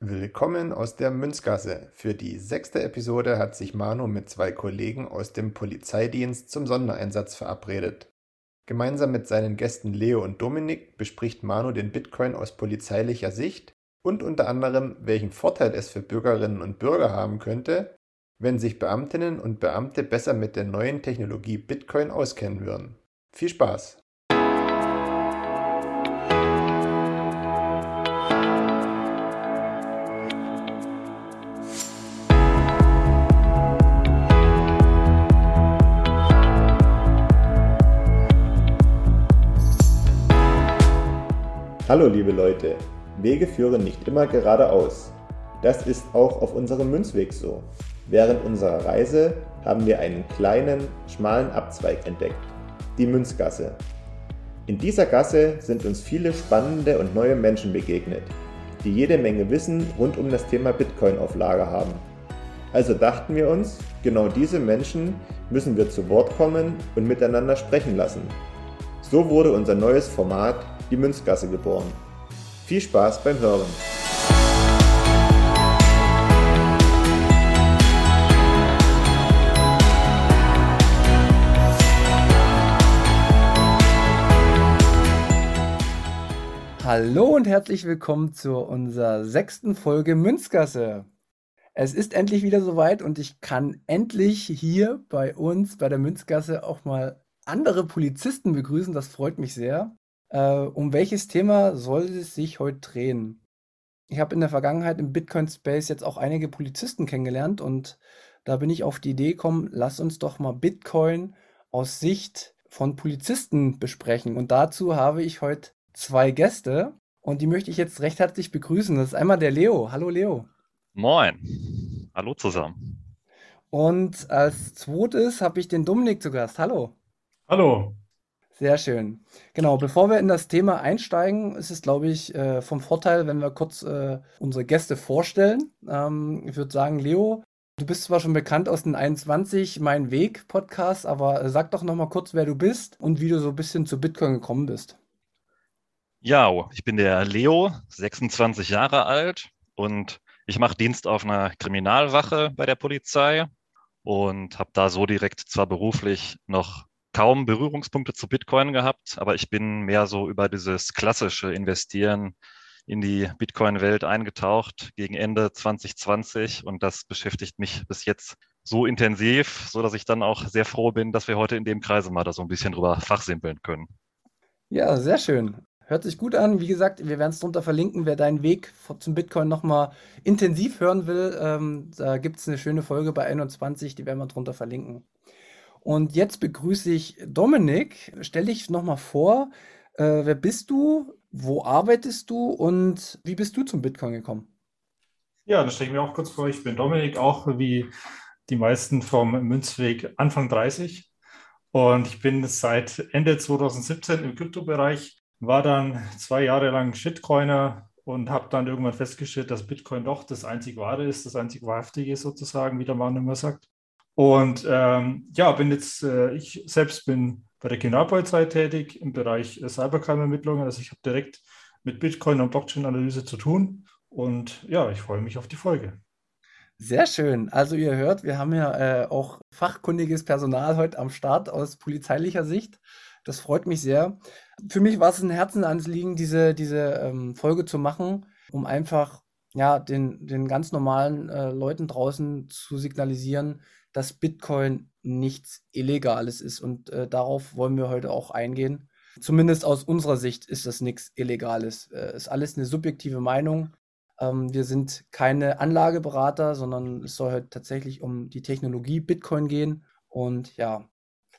Willkommen aus der Münzgasse. Für die sechste Episode hat sich Manu mit zwei Kollegen aus dem Polizeidienst zum Sondereinsatz verabredet. Gemeinsam mit seinen Gästen Leo und Dominik bespricht Manu den Bitcoin aus polizeilicher Sicht und unter anderem, welchen Vorteil es für Bürgerinnen und Bürger haben könnte, wenn sich Beamtinnen und Beamte besser mit der neuen Technologie Bitcoin auskennen würden. Viel Spaß! Hallo liebe Leute, Wege führen nicht immer geradeaus. Das ist auch auf unserem Münzweg so. Während unserer Reise haben wir einen kleinen, schmalen Abzweig entdeckt, die Münzgasse. In dieser Gasse sind uns viele spannende und neue Menschen begegnet, die jede Menge Wissen rund um das Thema Bitcoin auf Lager haben. Also dachten wir uns, genau diese Menschen müssen wir zu Wort kommen und miteinander sprechen lassen. So wurde unser neues Format die Münzgasse geboren. Viel Spaß beim Hören! Hallo und herzlich willkommen zu unserer sechsten Folge Münzgasse. Es ist endlich wieder soweit und ich kann endlich hier bei uns bei der Münzgasse auch mal andere Polizisten begrüßen. Das freut mich sehr. Äh, um welches Thema soll es sich heute drehen? Ich habe in der Vergangenheit im Bitcoin-Space jetzt auch einige Polizisten kennengelernt und da bin ich auf die Idee gekommen, lass uns doch mal Bitcoin aus Sicht von Polizisten besprechen. Und dazu habe ich heute zwei Gäste und die möchte ich jetzt recht herzlich begrüßen. Das ist einmal der Leo. Hallo Leo. Moin. Hallo zusammen. Und als zweites habe ich den Dominik zu Gast. Hallo. Hallo. Sehr schön. Genau, bevor wir in das Thema einsteigen, ist es, glaube ich, äh, vom Vorteil, wenn wir kurz äh, unsere Gäste vorstellen. Ähm, ich würde sagen, Leo, du bist zwar schon bekannt aus den 21 Mein Weg Podcast, aber äh, sag doch noch mal kurz, wer du bist und wie du so ein bisschen zu Bitcoin gekommen bist. Ja, ich bin der Leo, 26 Jahre alt und ich mache Dienst auf einer Kriminalwache bei der Polizei und habe da so direkt zwar beruflich noch kaum Berührungspunkte zu Bitcoin gehabt, aber ich bin mehr so über dieses klassische Investieren in die Bitcoin-Welt eingetaucht gegen Ende 2020 und das beschäftigt mich bis jetzt so intensiv, so dass ich dann auch sehr froh bin, dass wir heute in dem Kreise mal da so ein bisschen drüber fachsimpeln können. Ja, sehr schön. Hört sich gut an. Wie gesagt, wir werden es drunter verlinken, wer deinen Weg zum Bitcoin nochmal intensiv hören will. Ähm, da gibt es eine schöne Folge bei 21, die werden wir drunter verlinken. Und jetzt begrüße ich Dominik. Stell dich nochmal vor, äh, wer bist du, wo arbeitest du und wie bist du zum Bitcoin gekommen? Ja, dann stelle ich mir auch kurz vor, ich bin Dominik, auch wie die meisten vom Münzweg Anfang 30. Und ich bin seit Ende 2017 im Kryptobereich, war dann zwei Jahre lang Shitcoiner und habe dann irgendwann festgestellt, dass Bitcoin doch das einzig wahre ist, das einzig wahrhaftige sozusagen, wie der Mann immer sagt. Und ähm, ja, bin jetzt, äh, ich selbst bin bei der Kriminalpolizei tätig im Bereich äh, Cybercrime-Ermittlungen. Also ich habe direkt mit Bitcoin und Blockchain-Analyse zu tun. Und ja, ich freue mich auf die Folge. Sehr schön. Also ihr hört, wir haben ja äh, auch fachkundiges Personal heute am Start aus polizeilicher Sicht. Das freut mich sehr. Für mich war es ein Herzensanliegen, diese, diese ähm, Folge zu machen, um einfach ja, den, den ganz normalen äh, Leuten draußen zu signalisieren, dass Bitcoin nichts Illegales ist. Und äh, darauf wollen wir heute auch eingehen. Zumindest aus unserer Sicht ist das nichts Illegales. Äh, ist alles eine subjektive Meinung. Ähm, wir sind keine Anlageberater, sondern es soll heute tatsächlich um die Technologie Bitcoin gehen. Und ja,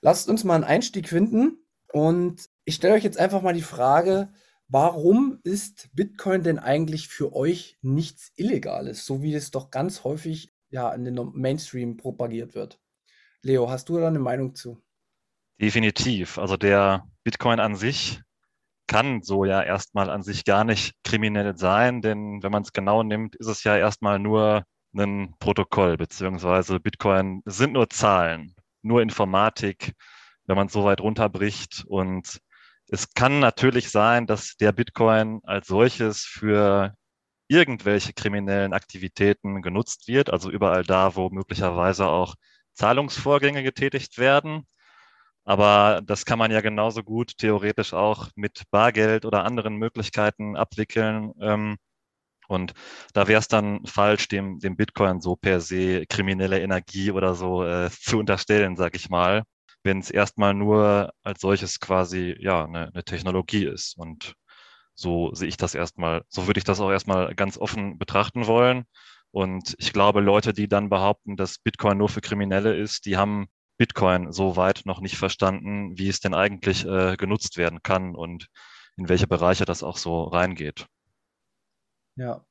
lasst uns mal einen Einstieg finden. Und ich stelle euch jetzt einfach mal die Frage, warum ist Bitcoin denn eigentlich für euch nichts Illegales, so wie es doch ganz häufig ja, in den Mainstream propagiert wird. Leo, hast du da eine Meinung zu? Definitiv. Also der Bitcoin an sich kann so ja erstmal an sich gar nicht kriminell sein, denn wenn man es genau nimmt, ist es ja erstmal nur ein Protokoll, beziehungsweise Bitcoin sind nur Zahlen, nur Informatik, wenn man es so weit runterbricht. Und es kann natürlich sein, dass der Bitcoin als solches für irgendwelche kriminellen Aktivitäten genutzt wird, also überall da, wo möglicherweise auch Zahlungsvorgänge getätigt werden. Aber das kann man ja genauso gut theoretisch auch mit Bargeld oder anderen Möglichkeiten abwickeln. Ähm, und da wäre es dann falsch, dem, dem Bitcoin so per se kriminelle Energie oder so äh, zu unterstellen, sag ich mal, wenn es erstmal nur als solches quasi ja eine, eine Technologie ist. Und so sehe ich das erstmal, so würde ich das auch erstmal ganz offen betrachten wollen. Und ich glaube, Leute, die dann behaupten, dass Bitcoin nur für Kriminelle ist, die haben Bitcoin so weit noch nicht verstanden, wie es denn eigentlich äh, genutzt werden kann und in welche Bereiche das auch so reingeht. Ja.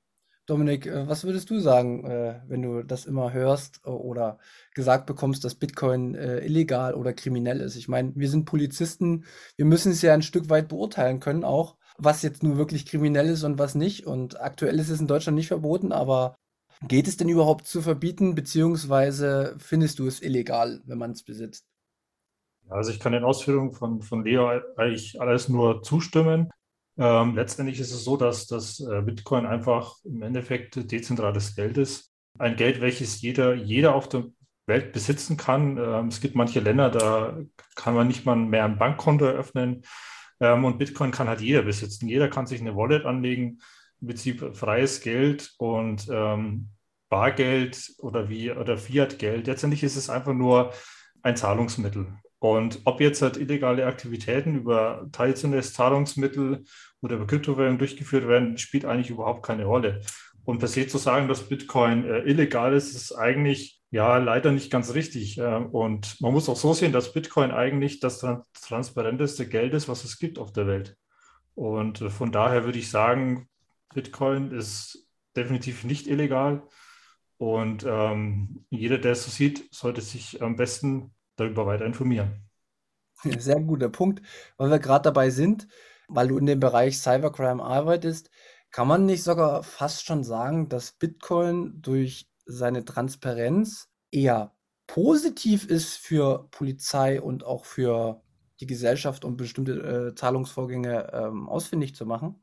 Dominik, äh, was würdest du sagen, äh, wenn du das immer hörst äh, oder gesagt bekommst, dass Bitcoin illegal oder kriminell ist? Ich meine, wir sind Polizisten, wir müssen es ja ein Stück weit beurteilen können, auch was jetzt nur wirklich kriminell ist und was nicht. Und aktuell ist es in Deutschland nicht verboten, aber geht es denn überhaupt zu verbieten, beziehungsweise findest du es illegal, wenn man es besitzt? Also ich kann den Ausführungen von, von Leo eigentlich alles nur zustimmen. Ähm, letztendlich ist es so, dass das äh, Bitcoin einfach im Endeffekt dezentrales Geld ist. Ein Geld, welches jeder, jeder auf der Welt besitzen kann. Ähm, es gibt manche Länder, da kann man nicht mal mehr ein Bankkonto eröffnen. Ähm, und Bitcoin kann halt jeder besitzen. Jeder kann sich eine Wallet anlegen, im Prinzip freies Geld und ähm, Bargeld oder wie oder Fiat-Geld. Letztendlich ist es einfach nur ein Zahlungsmittel. Und ob jetzt halt illegale Aktivitäten über traditionelles Zahlungsmittel oder über Kryptowährungen durchgeführt werden, spielt eigentlich überhaupt keine Rolle. Und per se zu sagen, dass Bitcoin äh, illegal ist, ist eigentlich ja leider nicht ganz richtig. Äh, und man muss auch so sehen, dass Bitcoin eigentlich das transparenteste Geld ist, was es gibt auf der Welt. Und äh, von daher würde ich sagen, Bitcoin ist definitiv nicht illegal. Und ähm, jeder, der es so sieht, sollte sich am besten darüber weiter informieren. Sehr guter Punkt, weil wir gerade dabei sind, weil du in dem Bereich Cybercrime arbeitest. Kann man nicht sogar fast schon sagen, dass Bitcoin durch seine Transparenz eher positiv ist für Polizei und auch für die Gesellschaft, um bestimmte äh, Zahlungsvorgänge ähm, ausfindig zu machen?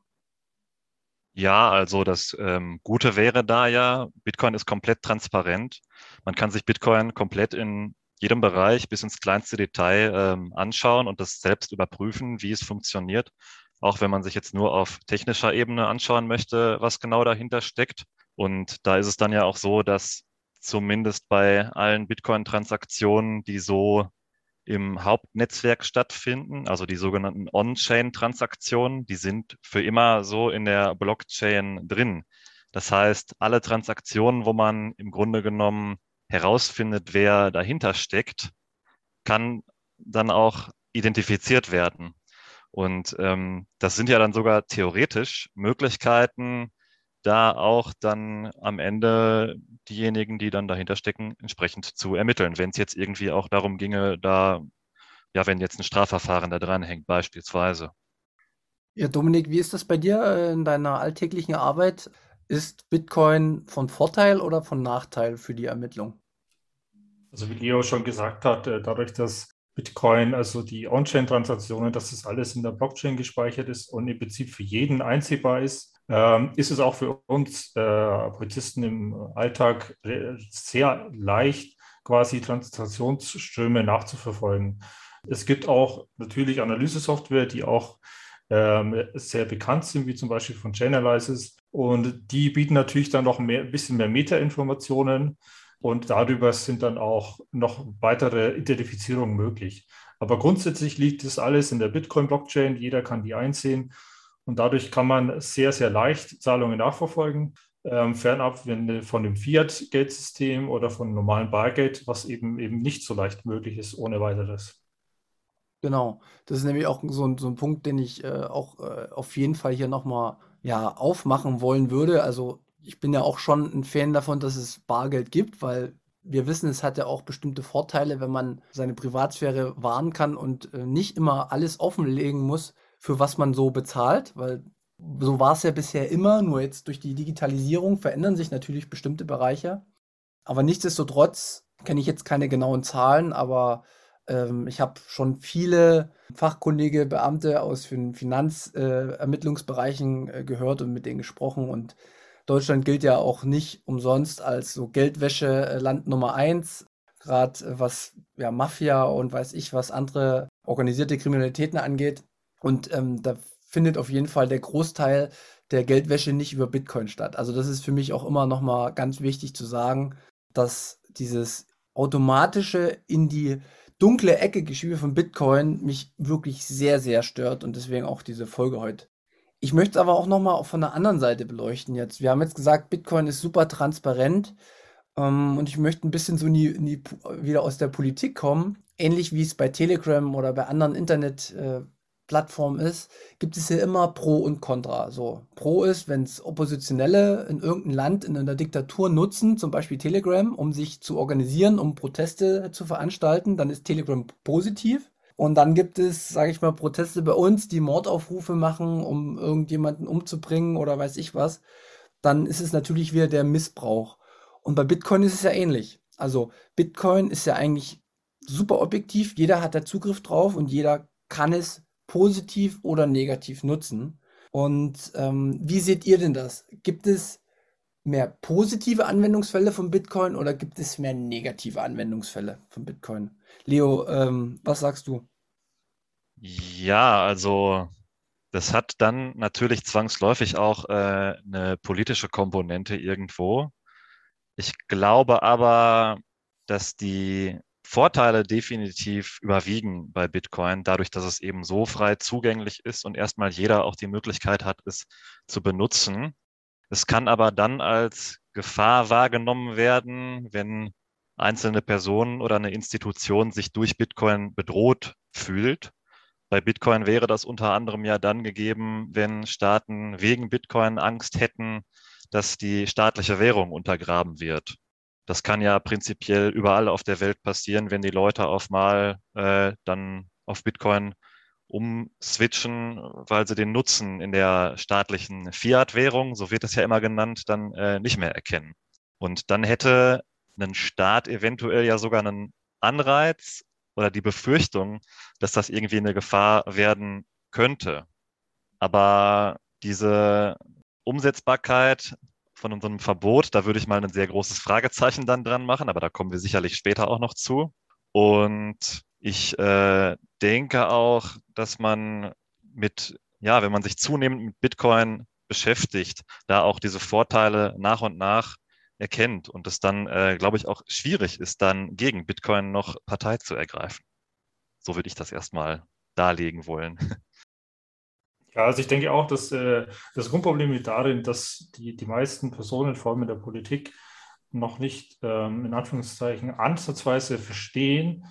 Ja, also das ähm, Gute wäre da ja, Bitcoin ist komplett transparent. Man kann sich Bitcoin komplett in jedem Bereich bis ins kleinste Detail ähm, anschauen und das selbst überprüfen, wie es funktioniert. Auch wenn man sich jetzt nur auf technischer Ebene anschauen möchte, was genau dahinter steckt. Und da ist es dann ja auch so, dass zumindest bei allen Bitcoin-Transaktionen, die so im Hauptnetzwerk stattfinden, also die sogenannten On-Chain-Transaktionen, die sind für immer so in der Blockchain drin. Das heißt, alle Transaktionen, wo man im Grunde genommen herausfindet, wer dahinter steckt, kann dann auch identifiziert werden. Und ähm, das sind ja dann sogar theoretisch Möglichkeiten, da auch dann am Ende diejenigen, die dann dahinter stecken, entsprechend zu ermitteln. Wenn es jetzt irgendwie auch darum ginge, da, ja, wenn jetzt ein Strafverfahren da dranhängt, beispielsweise. Ja, Dominik, wie ist das bei dir äh, in deiner alltäglichen Arbeit? Ist Bitcoin von Vorteil oder von Nachteil für die Ermittlung? Also wie Leo schon gesagt hat, äh, dadurch, dass Bitcoin, also die On-Chain-Transaktionen, dass das alles in der Blockchain gespeichert ist und im Prinzip für jeden einsehbar ist, ähm, ist es auch für uns äh, Polizisten im Alltag sehr leicht, quasi Transaktionsströme nachzuverfolgen. Es gibt auch natürlich Analyse-Software, die auch ähm, sehr bekannt sind, wie zum Beispiel von Chainalysis. Und die bieten natürlich dann noch ein bisschen mehr Meta-Informationen und darüber sind dann auch noch weitere Identifizierungen möglich. Aber grundsätzlich liegt das alles in der Bitcoin-Blockchain. Jeder kann die einsehen und dadurch kann man sehr, sehr leicht Zahlungen nachverfolgen. Ähm, fernab wenn, von dem Fiat-Geldsystem oder von normalen Bargeld, was eben, eben nicht so leicht möglich ist ohne weiteres. Genau, das ist nämlich auch so ein, so ein Punkt, den ich äh, auch äh, auf jeden Fall hier nochmal ja, aufmachen wollen würde. Also ich bin ja auch schon ein Fan davon, dass es Bargeld gibt, weil wir wissen, es hat ja auch bestimmte Vorteile, wenn man seine Privatsphäre wahren kann und äh, nicht immer alles offenlegen muss, für was man so bezahlt, weil so war es ja bisher immer, nur jetzt durch die Digitalisierung verändern sich natürlich bestimmte Bereiche. Aber nichtsdestotrotz kenne ich jetzt keine genauen Zahlen, aber ähm, ich habe schon viele fachkundige Beamte aus den Finanzermittlungsbereichen äh, äh, gehört und mit denen gesprochen und Deutschland gilt ja auch nicht umsonst als so Geldwäsche-Land Nummer eins, gerade äh, was ja Mafia und weiß ich was andere organisierte Kriminalitäten angeht. Und ähm, da findet auf jeden Fall der Großteil der Geldwäsche nicht über Bitcoin statt. Also das ist für mich auch immer nochmal ganz wichtig zu sagen, dass dieses automatische in die dunkle Ecke Geschiebe von Bitcoin mich wirklich sehr, sehr stört und deswegen auch diese Folge heute. Ich möchte es aber auch nochmal von der anderen Seite beleuchten jetzt. Wir haben jetzt gesagt, Bitcoin ist super transparent ähm, und ich möchte ein bisschen so in die, wieder aus der Politik kommen. Ähnlich wie es bei Telegram oder bei anderen Internet, äh, ist, gibt es ja immer Pro und Contra. So, Pro ist, wenn es Oppositionelle in irgendeinem Land in einer Diktatur nutzen, zum Beispiel Telegram, um sich zu organisieren, um Proteste zu veranstalten, dann ist Telegram positiv. Und dann gibt es, sage ich mal, Proteste bei uns, die Mordaufrufe machen, um irgendjemanden umzubringen oder weiß ich was. Dann ist es natürlich wieder der Missbrauch. Und bei Bitcoin ist es ja ähnlich. Also Bitcoin ist ja eigentlich super objektiv. Jeder hat da Zugriff drauf und jeder kann es positiv oder negativ nutzen. Und ähm, wie seht ihr denn das? Gibt es mehr positive Anwendungsfälle von Bitcoin oder gibt es mehr negative Anwendungsfälle von Bitcoin? Leo, ähm, was sagst du? Ja, also das hat dann natürlich zwangsläufig auch äh, eine politische Komponente irgendwo. Ich glaube aber, dass die Vorteile definitiv überwiegen bei Bitcoin, dadurch, dass es eben so frei zugänglich ist und erstmal jeder auch die Möglichkeit hat, es zu benutzen. Es kann aber dann als Gefahr wahrgenommen werden, wenn einzelne Personen oder eine Institution sich durch Bitcoin bedroht fühlt. Bei Bitcoin wäre das unter anderem ja dann gegeben, wenn Staaten wegen Bitcoin Angst hätten, dass die staatliche Währung untergraben wird. Das kann ja prinzipiell überall auf der Welt passieren, wenn die Leute auf mal äh, dann auf Bitcoin umswitchen, weil sie den Nutzen in der staatlichen Fiat-Währung, so wird es ja immer genannt, dann äh, nicht mehr erkennen. Und dann hätte ein Staat eventuell ja sogar einen Anreiz oder die Befürchtung, dass das irgendwie eine Gefahr werden könnte. Aber diese Umsetzbarkeit von unserem Verbot. Da würde ich mal ein sehr großes Fragezeichen dann dran machen, aber da kommen wir sicherlich später auch noch zu. Und ich äh, denke auch, dass man mit, ja, wenn man sich zunehmend mit Bitcoin beschäftigt, da auch diese Vorteile nach und nach erkennt und es dann, äh, glaube ich, auch schwierig ist, dann gegen Bitcoin noch Partei zu ergreifen. So würde ich das erstmal darlegen wollen. Ja, also ich denke auch, dass äh, das Grundproblem liegt darin, dass die, die meisten Personen, vor allem in der Politik, noch nicht ähm, in Anführungszeichen ansatzweise verstehen,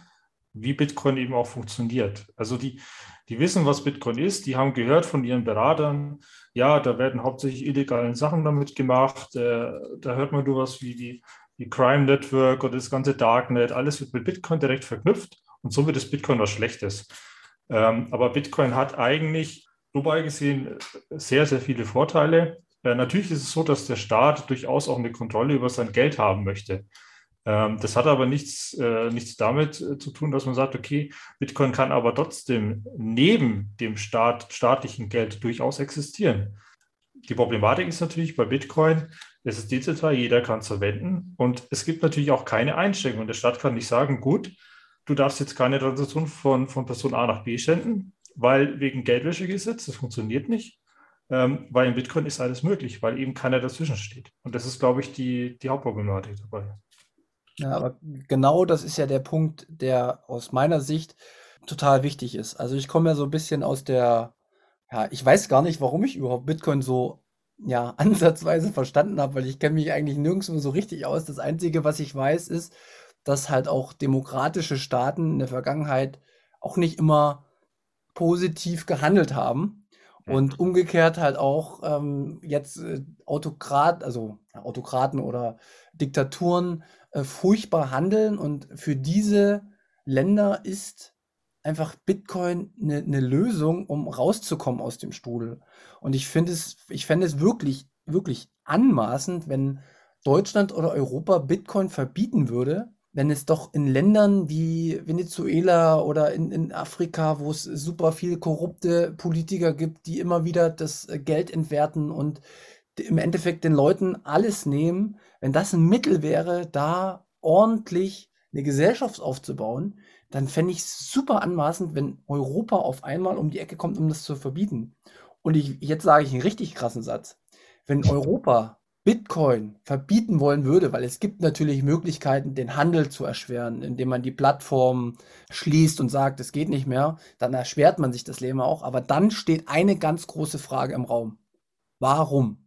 wie Bitcoin eben auch funktioniert. Also die, die wissen, was Bitcoin ist, die haben gehört von ihren Beratern, ja, da werden hauptsächlich illegale Sachen damit gemacht, äh, da hört man nur was wie die, die Crime Network oder das ganze Darknet, alles wird mit Bitcoin direkt verknüpft und so wird das Bitcoin was Schlechtes. Ähm, aber Bitcoin hat eigentlich global gesehen sehr, sehr viele Vorteile. Äh, natürlich ist es so, dass der Staat durchaus auch eine Kontrolle über sein Geld haben möchte. Ähm, das hat aber nichts, äh, nichts damit äh, zu tun, dass man sagt, okay, Bitcoin kann aber trotzdem neben dem Staat, staatlichen Geld durchaus existieren. Die Problematik ist natürlich bei Bitcoin, es ist dezentral, jeder kann es verwenden und es gibt natürlich auch keine Einschränkungen. Der Staat kann nicht sagen, gut, du darfst jetzt keine Transaktion von, von Person A nach B senden, weil wegen Geldwäschegesetz, das funktioniert nicht, ähm, weil in Bitcoin ist alles möglich, weil eben keiner dazwischen steht. Und das ist, glaube ich, die, die Hauptproblematik dabei. Ja, aber genau das ist ja der Punkt, der aus meiner Sicht total wichtig ist. Also ich komme ja so ein bisschen aus der, ja, ich weiß gar nicht, warum ich überhaupt Bitcoin so ja, ansatzweise verstanden habe, weil ich kenne mich eigentlich nirgendwo so richtig aus. Das Einzige, was ich weiß, ist, dass halt auch demokratische Staaten in der Vergangenheit auch nicht immer positiv gehandelt haben. Und umgekehrt halt auch ähm, jetzt äh, Autokrat, also Autokraten oder Diktaturen äh, furchtbar handeln. Und für diese Länder ist einfach Bitcoin eine ne Lösung, um rauszukommen aus dem Strudel. Und ich finde es, ich fände es wirklich, wirklich anmaßend, wenn Deutschland oder Europa Bitcoin verbieten würde, wenn es doch in Ländern wie Venezuela oder in, in Afrika, wo es super viel korrupte Politiker gibt, die immer wieder das äh, Geld entwerten und im Endeffekt den Leuten alles nehmen, wenn das ein Mittel wäre, da ordentlich eine Gesellschaft aufzubauen, dann fände ich es super anmaßend, wenn Europa auf einmal um die Ecke kommt, um das zu verbieten. Und ich, jetzt sage ich einen richtig krassen Satz. Wenn Europa Bitcoin verbieten wollen würde, weil es gibt natürlich Möglichkeiten, den Handel zu erschweren, indem man die Plattform schließt und sagt, es geht nicht mehr, dann erschwert man sich das Leben auch. Aber dann steht eine ganz große Frage im Raum. Warum?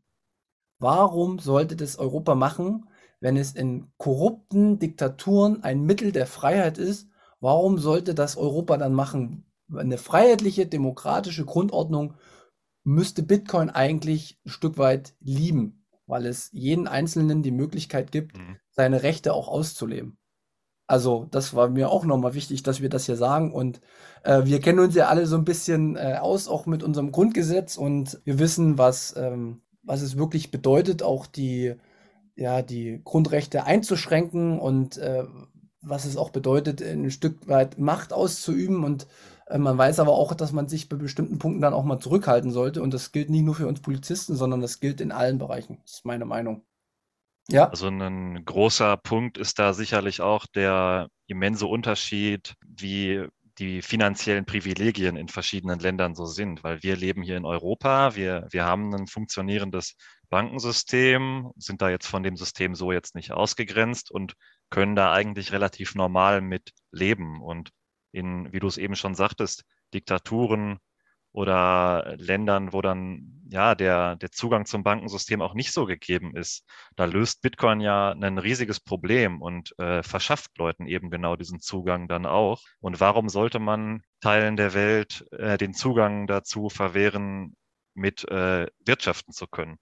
Warum sollte das Europa machen, wenn es in korrupten Diktaturen ein Mittel der Freiheit ist? Warum sollte das Europa dann machen? Eine freiheitliche, demokratische Grundordnung müsste Bitcoin eigentlich ein Stück weit lieben weil es jeden Einzelnen die Möglichkeit gibt, mhm. seine Rechte auch auszuleben. Also das war mir auch nochmal wichtig, dass wir das hier sagen. Und äh, wir kennen uns ja alle so ein bisschen äh, aus, auch mit unserem Grundgesetz. Und wir wissen, was, ähm, was es wirklich bedeutet, auch die, ja, die Grundrechte einzuschränken und äh, was es auch bedeutet, ein Stück weit Macht auszuüben. Und äh, man weiß aber auch, dass man sich bei bestimmten Punkten dann auch mal zurückhalten sollte. Und das gilt nicht nur für uns Polizisten, sondern das gilt in allen Bereichen. Das ist meine Meinung. Ja. Also ein großer Punkt ist da sicherlich auch der immense Unterschied, wie die finanziellen Privilegien in verschiedenen Ländern so sind, weil wir leben hier in Europa, wir, wir haben ein funktionierendes Bankensystem, sind da jetzt von dem System so jetzt nicht ausgegrenzt und können da eigentlich relativ normal mit leben. Und in, wie du es eben schon sagtest, Diktaturen oder Ländern, wo dann ja der, der Zugang zum Bankensystem auch nicht so gegeben ist. Da löst Bitcoin ja ein riesiges Problem und äh, verschafft Leuten eben genau diesen Zugang dann auch. Und warum sollte man Teilen der Welt äh, den Zugang dazu verwehren, mit äh, wirtschaften zu können?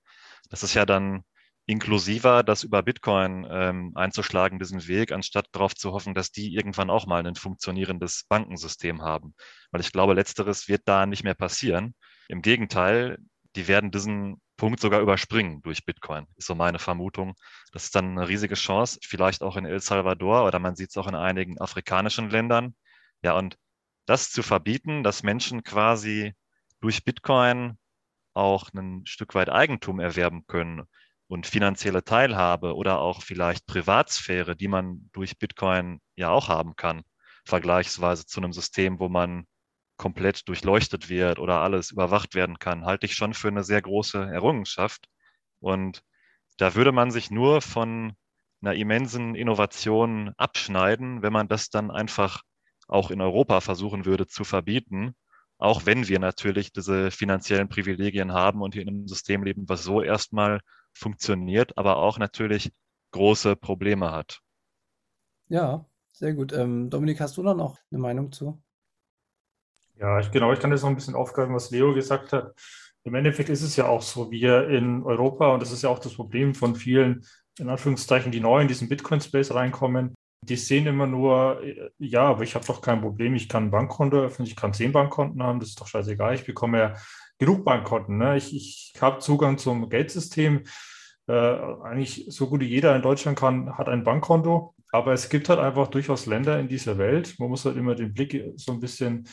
Das ist ja dann inklusiver, das über Bitcoin ähm, einzuschlagen, diesen Weg, anstatt darauf zu hoffen, dass die irgendwann auch mal ein funktionierendes Bankensystem haben. Weil ich glaube, letzteres wird da nicht mehr passieren. Im Gegenteil, die werden diesen Punkt sogar überspringen durch Bitcoin, ist so meine Vermutung. Das ist dann eine riesige Chance, vielleicht auch in El Salvador oder man sieht es auch in einigen afrikanischen Ländern. Ja, und das zu verbieten, dass Menschen quasi durch Bitcoin auch ein Stück weit Eigentum erwerben können und finanzielle Teilhabe oder auch vielleicht Privatsphäre, die man durch Bitcoin ja auch haben kann, vergleichsweise zu einem System, wo man komplett durchleuchtet wird oder alles überwacht werden kann, halte ich schon für eine sehr große Errungenschaft. Und da würde man sich nur von einer immensen Innovation abschneiden, wenn man das dann einfach auch in Europa versuchen würde zu verbieten, auch wenn wir natürlich diese finanziellen Privilegien haben und hier in einem System leben, was so erstmal funktioniert, aber auch natürlich große Probleme hat. Ja, sehr gut. Ähm, Dominik, hast du da noch eine Meinung zu? Ja, ich, genau, ich kann jetzt noch ein bisschen aufgreifen, was Leo gesagt hat. Im Endeffekt ist es ja auch so, wir in Europa, und das ist ja auch das Problem von vielen, in Anführungszeichen, die neu in diesen Bitcoin-Space reinkommen, die sehen immer nur, ja, aber ich habe doch kein Problem, ich kann ein Bankkonto öffnen, ich kann zehn Bankkonten haben, das ist doch scheißegal, ich bekomme ja genug Bankkonten. Ne? Ich, ich habe Zugang zum Geldsystem. Äh, eigentlich so gut wie jeder in Deutschland kann, hat ein Bankkonto. Aber es gibt halt einfach durchaus Länder in dieser Welt. Man muss halt immer den Blick so ein bisschen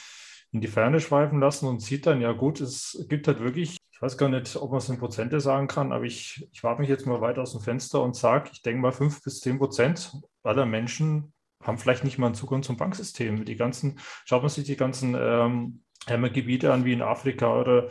in die Ferne schweifen lassen und sieht dann, ja gut, es gibt halt wirklich, ich weiß gar nicht, ob man es in Prozente sagen kann, aber ich, ich wage mich jetzt mal weit aus dem Fenster und sage, ich denke mal, fünf bis zehn Prozent aller Menschen haben vielleicht nicht mal einen Zugang zum Banksystem. Die ganzen, schaut man sich die ganzen ähm, Gebiete an wie in Afrika oder,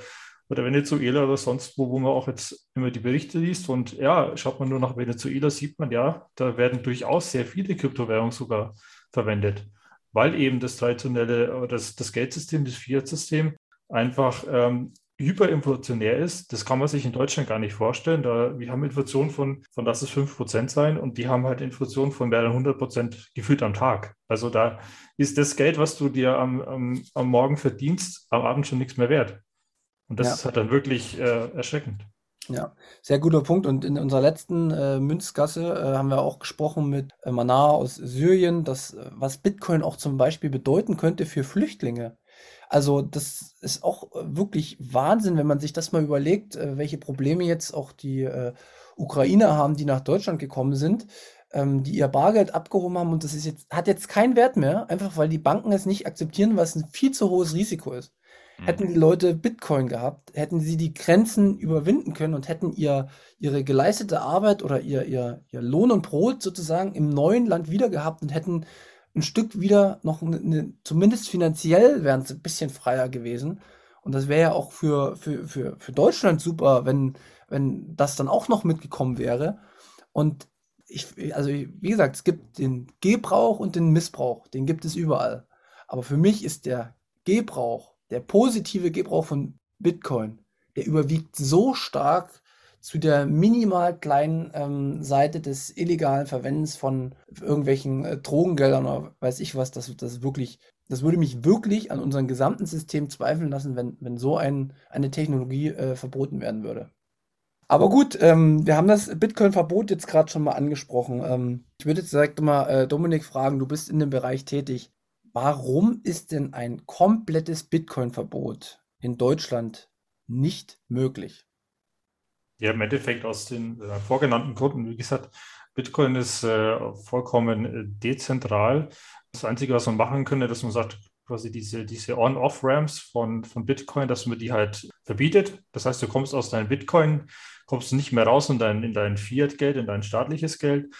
oder Venezuela oder sonst wo, wo man auch jetzt immer die Berichte liest. Und ja, schaut man nur nach Venezuela, sieht man ja, da werden durchaus sehr viele Kryptowährungen sogar verwendet, weil eben das traditionelle, das, das Geldsystem, das Fiat-System einfach ähm, hyperinflationär ist, das kann man sich in Deutschland gar nicht vorstellen. Da, wir haben Inflation von, von lass es 5% sein und die haben halt Inflation von mehreren 100% gefühlt am Tag. Also da ist das Geld, was du dir am, am, am Morgen verdienst, am Abend schon nichts mehr wert. Und das ja. ist halt dann wirklich äh, erschreckend. Ja, sehr guter Punkt. Und in unserer letzten äh, Münzgasse äh, haben wir auch gesprochen mit äh, Manar aus Syrien, dass, äh, was Bitcoin auch zum Beispiel bedeuten könnte für Flüchtlinge. Also das ist auch äh, wirklich Wahnsinn, wenn man sich das mal überlegt, äh, welche Probleme jetzt auch die Ukrainer haben, die nach Deutschland gekommen sind, ähm, die ihr Bargeld abgehoben haben und das ist jetzt, hat jetzt keinen Wert mehr, einfach weil die Banken es nicht akzeptieren, was ein viel zu hohes Risiko ist. Mhm. Hätten die Leute Bitcoin gehabt, hätten sie die Grenzen überwinden können und hätten ihr, ihre geleistete Arbeit oder ihr, ihr, ihr Lohn und Brot sozusagen im neuen Land wieder gehabt und hätten ein Stück wieder noch eine, zumindest finanziell wären sie ein bisschen freier gewesen. Und das wäre ja auch für, für, für, für Deutschland super, wenn, wenn das dann auch noch mitgekommen wäre. Und ich, also wie gesagt, es gibt den Gebrauch und den Missbrauch, den gibt es überall. Aber für mich ist der Gebrauch, der positive Gebrauch von Bitcoin, der überwiegt so stark zu der minimal kleinen ähm, Seite des illegalen Verwendens von irgendwelchen äh, Drogengeldern oder weiß ich was, das, das wirklich, das würde mich wirklich an unserem gesamten System zweifeln lassen, wenn, wenn so ein, eine Technologie äh, verboten werden würde. Aber gut, ähm, wir haben das Bitcoin-Verbot jetzt gerade schon mal angesprochen. Ähm, ich würde jetzt direkt mal äh, Dominik fragen, du bist in dem Bereich tätig. Warum ist denn ein komplettes Bitcoin-Verbot in Deutschland nicht möglich? Ja, im Endeffekt aus den äh, vorgenannten Gründen. Wie gesagt, Bitcoin ist äh, vollkommen äh, dezentral. Das Einzige, was man machen könnte, dass man sagt, quasi diese, diese On-Off-Ramps von, von Bitcoin, dass man die halt verbietet. Das heißt, du kommst aus deinem Bitcoin, kommst nicht mehr raus in dein, in dein Fiat-Geld, in dein staatliches Geld.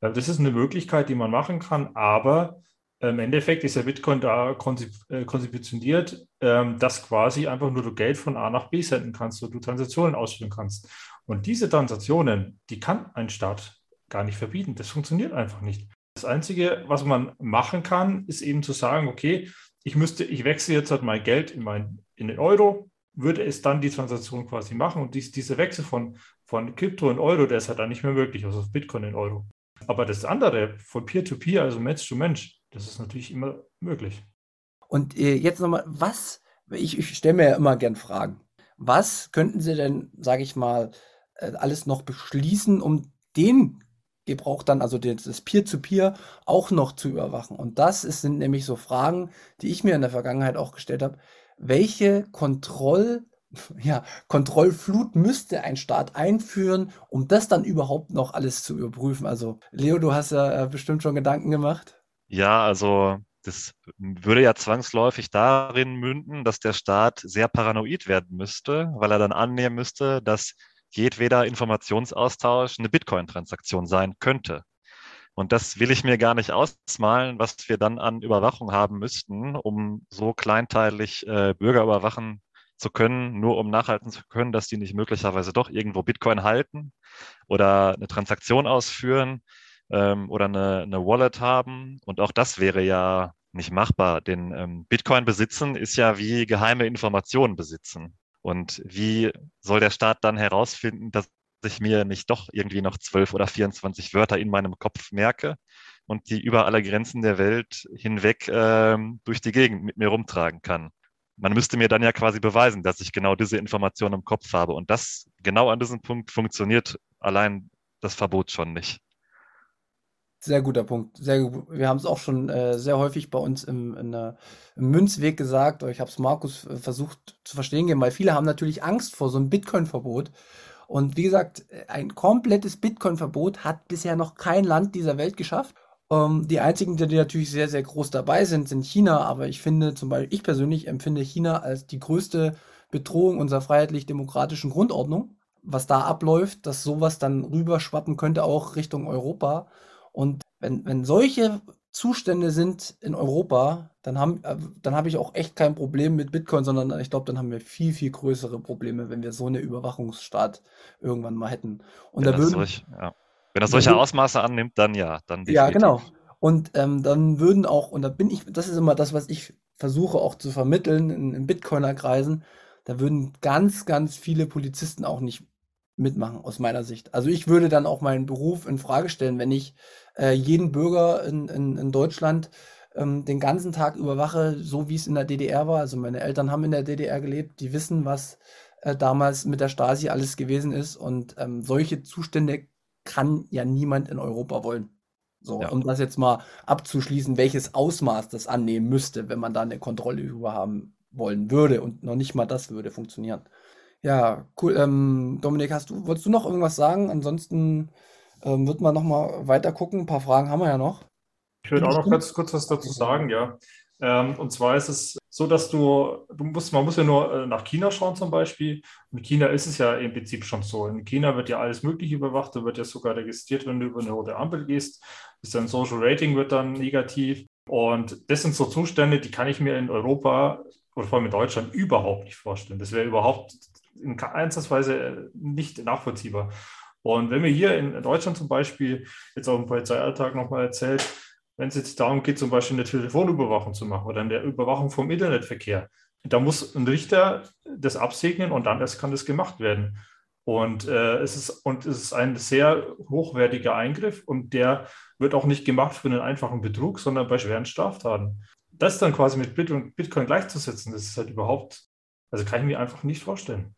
Äh, das ist eine Möglichkeit, die man machen kann, aber im Endeffekt ist ja Bitcoin da äh, konzeptioniert, ähm, dass quasi einfach nur du Geld von A nach B senden kannst und du Transaktionen ausführen kannst. Und diese Transaktionen, die kann ein Staat gar nicht verbieten. Das funktioniert einfach nicht. Das Einzige, was man machen kann, ist eben zu sagen, okay, ich müsste, ich wechsle jetzt halt mein Geld in, mein, in den Euro, würde es dann die Transaktion quasi machen und dies, dieser Wechsel von, von Krypto in Euro, der ist halt dann nicht mehr möglich, also Bitcoin in Euro. Aber das andere, von Peer-to-Peer, -Peer, also Mensch zu Mensch, das ist natürlich immer möglich. Und äh, jetzt nochmal, was, ich, ich stelle mir ja immer gern Fragen. Was könnten Sie denn, sage ich mal, äh, alles noch beschließen, um den Gebrauch dann, also das Peer-to-Peer, -Peer auch noch zu überwachen? Und das ist, sind nämlich so Fragen, die ich mir in der Vergangenheit auch gestellt habe. Welche Kontroll- ja, Kontrollflut müsste ein Staat einführen, um das dann überhaupt noch alles zu überprüfen. Also, Leo, du hast ja äh, bestimmt schon Gedanken gemacht. Ja, also das würde ja zwangsläufig darin münden, dass der Staat sehr paranoid werden müsste, weil er dann annehmen müsste, dass jedweder Informationsaustausch eine Bitcoin-Transaktion sein könnte. Und das will ich mir gar nicht ausmalen, was wir dann an Überwachung haben müssten, um so kleinteilig äh, Bürger überwachen zu können, nur um nachhalten zu können, dass die nicht möglicherweise doch irgendwo Bitcoin halten oder eine Transaktion ausführen ähm, oder eine, eine Wallet haben. Und auch das wäre ja nicht machbar, denn ähm, Bitcoin besitzen ist ja wie geheime Informationen besitzen. Und wie soll der Staat dann herausfinden, dass ich mir nicht doch irgendwie noch zwölf oder 24 Wörter in meinem Kopf merke und die über alle Grenzen der Welt hinweg ähm, durch die Gegend mit mir rumtragen kann? man müsste mir dann ja quasi beweisen, dass ich genau diese Information im Kopf habe. Und das genau an diesem Punkt funktioniert allein das Verbot schon nicht. Sehr guter Punkt. Sehr gut. Wir haben es auch schon äh, sehr häufig bei uns im, in, äh, im Münzweg gesagt, ich habe es Markus äh, versucht zu verstehen, weil viele haben natürlich Angst vor so einem Bitcoin-Verbot. Und wie gesagt, ein komplettes Bitcoin-Verbot hat bisher noch kein Land dieser Welt geschafft. Ähm, die einzigen, die natürlich sehr, sehr groß dabei sind, sind China. Aber ich finde zum Beispiel, ich persönlich empfinde China als die größte Bedrohung unserer freiheitlich-demokratischen Grundordnung. Was da abläuft, dass sowas dann rüberschwappen könnte auch Richtung Europa. Und wenn, wenn solche Zustände sind in Europa, dann haben, äh, dann habe ich auch echt kein Problem mit Bitcoin, sondern ich glaube, dann haben wir viel, viel größere Probleme, wenn wir so eine Überwachungsstaat irgendwann mal hätten. Und ja, da würden, solch, ja. Wenn er solche Ausmaße annimmt, dann ja, dann definitiv. Ja, genau. Und ähm, dann würden auch, und da bin ich, das ist immer das, was ich versuche auch zu vermitteln in, in Bitcoiner-Kreisen, da würden ganz, ganz viele Polizisten auch nicht mitmachen, aus meiner Sicht. Also ich würde dann auch meinen Beruf in Frage stellen, wenn ich äh, jeden Bürger in, in, in Deutschland ähm, den ganzen Tag überwache, so wie es in der DDR war. Also meine Eltern haben in der DDR gelebt, die wissen, was äh, damals mit der Stasi alles gewesen ist. Und ähm, solche Zustände kann ja niemand in Europa wollen. So, ja. um das jetzt mal abzuschließen, welches Ausmaß das annehmen müsste, wenn man da eine Kontrolle über haben wollen würde und noch nicht mal das würde funktionieren. Ja, cool. Ähm, Dominik, hast du, wolltest du noch irgendwas sagen? Ansonsten ähm, wird man noch mal weiter gucken. Ein paar Fragen haben wir ja noch. Ich würde auch noch ganz kurz was dazu sagen, ja. Ähm, und zwar ist es so, dass du, du musst, man muss ja nur äh, nach China schauen zum Beispiel. In China ist es ja im Prinzip schon so. In China wird ja alles Mögliche überwacht, da wird ja sogar registriert, wenn du über eine rote Ampel gehst. Ist dein Social Rating wird dann negativ. Und das sind so Zustände, die kann ich mir in Europa oder vor allem in Deutschland überhaupt nicht vorstellen. Das wäre überhaupt in Einsatzweise äh, nicht nachvollziehbar. Und wenn wir hier in Deutschland zum Beispiel jetzt auch im Polizeialltag nochmal erzählt, wenn es jetzt darum geht, zum Beispiel eine Telefonüberwachung zu machen oder eine Überwachung vom Internetverkehr, da muss ein Richter das absegnen und dann erst kann das gemacht werden. Und, äh, es ist, und es ist ein sehr hochwertiger Eingriff und der wird auch nicht gemacht für einen einfachen Betrug, sondern bei schweren Straftaten. Das dann quasi mit Bitcoin gleichzusetzen, das ist halt überhaupt, also kann ich mir einfach nicht vorstellen.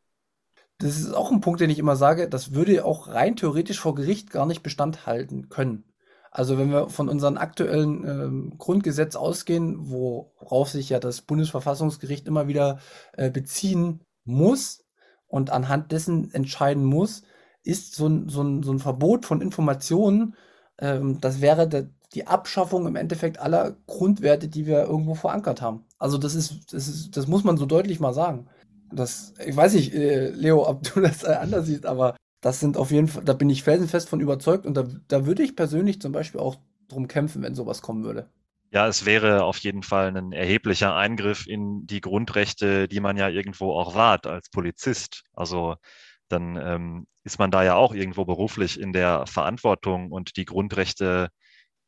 Das ist auch ein Punkt, den ich immer sage, das würde auch rein theoretisch vor Gericht gar nicht Bestand halten können. Also wenn wir von unserem aktuellen ähm, Grundgesetz ausgehen, worauf sich ja das Bundesverfassungsgericht immer wieder äh, beziehen muss und anhand dessen entscheiden muss, ist so ein, so ein, so ein Verbot von Informationen, ähm, das wäre der, die Abschaffung im Endeffekt aller Grundwerte, die wir irgendwo verankert haben. Also das ist, das ist, das muss man so deutlich mal sagen. Das, ich weiß nicht, äh, Leo, ob du das anders siehst, aber das sind auf jeden Fall, da bin ich felsenfest von überzeugt und da, da würde ich persönlich zum Beispiel auch drum kämpfen, wenn sowas kommen würde. Ja, es wäre auf jeden Fall ein erheblicher Eingriff in die Grundrechte, die man ja irgendwo auch wahrt als Polizist. Also dann ähm, ist man da ja auch irgendwo beruflich in der Verantwortung und die Grundrechte,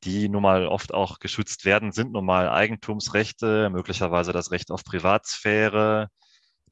die nun mal oft auch geschützt werden, sind nun mal Eigentumsrechte, möglicherweise das Recht auf Privatsphäre,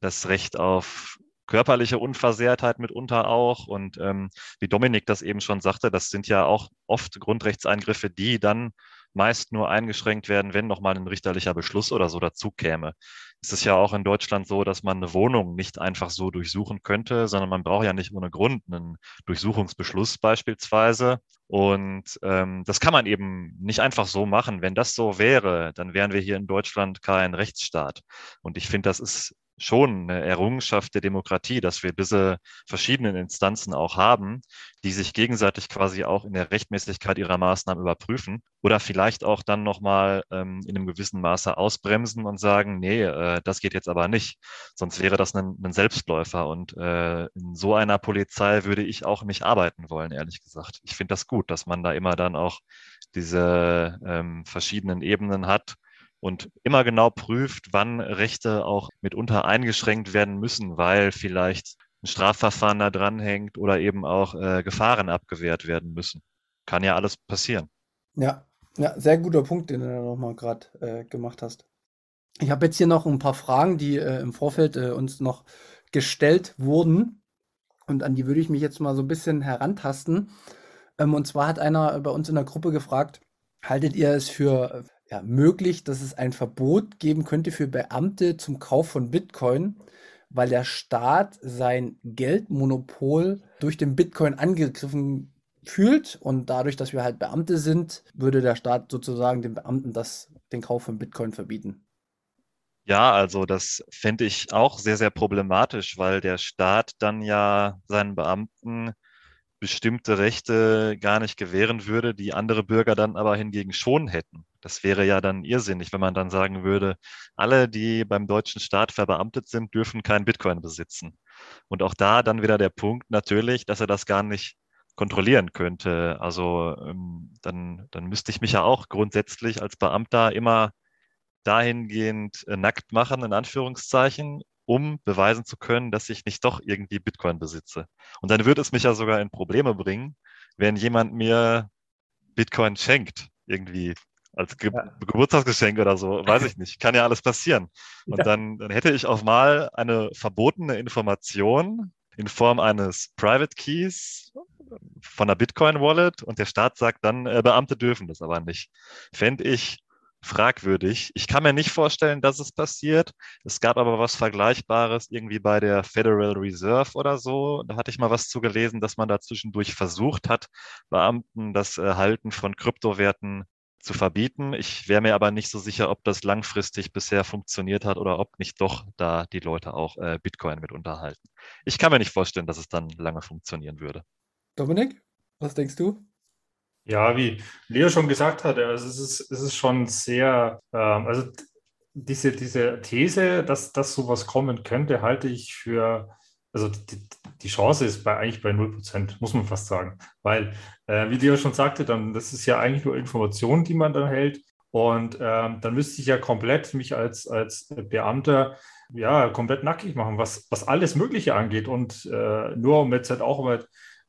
das Recht auf körperliche Unversehrtheit mitunter auch. Und ähm, wie Dominik das eben schon sagte, das sind ja auch oft Grundrechtseingriffe, die dann meist nur eingeschränkt werden, wenn nochmal ein richterlicher Beschluss oder so dazu käme. Es ist ja auch in Deutschland so, dass man eine Wohnung nicht einfach so durchsuchen könnte, sondern man braucht ja nicht ohne Grund einen Durchsuchungsbeschluss beispielsweise. Und ähm, das kann man eben nicht einfach so machen. Wenn das so wäre, dann wären wir hier in Deutschland kein Rechtsstaat. Und ich finde, das ist schon eine Errungenschaft der Demokratie, dass wir diese verschiedenen Instanzen auch haben, die sich gegenseitig quasi auch in der Rechtmäßigkeit ihrer Maßnahmen überprüfen oder vielleicht auch dann nochmal ähm, in einem gewissen Maße ausbremsen und sagen, nee, äh, das geht jetzt aber nicht. Sonst wäre das ein, ein Selbstläufer. Und äh, in so einer Polizei würde ich auch nicht arbeiten wollen, ehrlich gesagt. Ich finde das gut, dass man da immer dann auch diese ähm, verschiedenen Ebenen hat und immer genau prüft, wann Rechte auch mitunter eingeschränkt werden müssen, weil vielleicht ein Strafverfahren da dranhängt oder eben auch äh, Gefahren abgewehrt werden müssen. Kann ja alles passieren. Ja, ja, sehr guter Punkt, den du da nochmal gerade äh, gemacht hast. Ich habe jetzt hier noch ein paar Fragen, die äh, im Vorfeld äh, uns noch gestellt wurden. Und an die würde ich mich jetzt mal so ein bisschen herantasten. Ähm, und zwar hat einer bei uns in der Gruppe gefragt, haltet ihr es für ja, möglich, dass es ein Verbot geben könnte für Beamte zum Kauf von Bitcoin, weil der Staat sein Geldmonopol durch den Bitcoin angegriffen fühlt und dadurch, dass wir halt Beamte sind, würde der Staat sozusagen den Beamten das, den Kauf von Bitcoin verbieten. Ja, also das fände ich auch sehr, sehr problematisch, weil der Staat dann ja seinen Beamten bestimmte Rechte gar nicht gewähren würde, die andere Bürger dann aber hingegen schon hätten. Das wäre ja dann irrsinnig, wenn man dann sagen würde, alle, die beim deutschen Staat verbeamtet sind, dürfen kein Bitcoin besitzen. Und auch da dann wieder der Punkt natürlich, dass er das gar nicht kontrollieren könnte. Also ähm, dann, dann müsste ich mich ja auch grundsätzlich als Beamter immer dahingehend äh, nackt machen, in Anführungszeichen, um beweisen zu können, dass ich nicht doch irgendwie Bitcoin besitze. Und dann würde es mich ja sogar in Probleme bringen, wenn jemand mir Bitcoin schenkt, irgendwie als Ge ja. Geburtstagsgeschenk oder so, weiß ich nicht. Kann ja alles passieren. Und ja. dann, dann hätte ich auch mal eine verbotene Information in Form eines Private Keys von der Bitcoin Wallet und der Staat sagt dann, äh, Beamte dürfen das aber nicht. Fände ich fragwürdig. Ich kann mir nicht vorstellen, dass es passiert. Es gab aber was Vergleichbares irgendwie bei der Federal Reserve oder so. Da hatte ich mal was zugelesen, dass man da zwischendurch versucht hat, Beamten das Halten von Kryptowerten zu verbieten. Ich wäre mir aber nicht so sicher, ob das langfristig bisher funktioniert hat oder ob nicht doch da die Leute auch äh, Bitcoin mit unterhalten. Ich kann mir nicht vorstellen, dass es dann lange funktionieren würde. Dominik, was denkst du? Ja, wie Leo schon gesagt hat, also es ist, es ist schon sehr, ähm, also diese, diese These, dass, dass sowas kommen könnte, halte ich für, also die, die Chance ist bei, eigentlich bei 0%, muss man fast sagen. Weil, äh, wie Leo schon sagte, dann, das ist ja eigentlich nur Information, die man dann hält. Und ähm, dann müsste ich ja komplett mich als, als Beamter ja komplett nackig machen, was, was alles Mögliche angeht. Und äh, nur um jetzt halt auch mal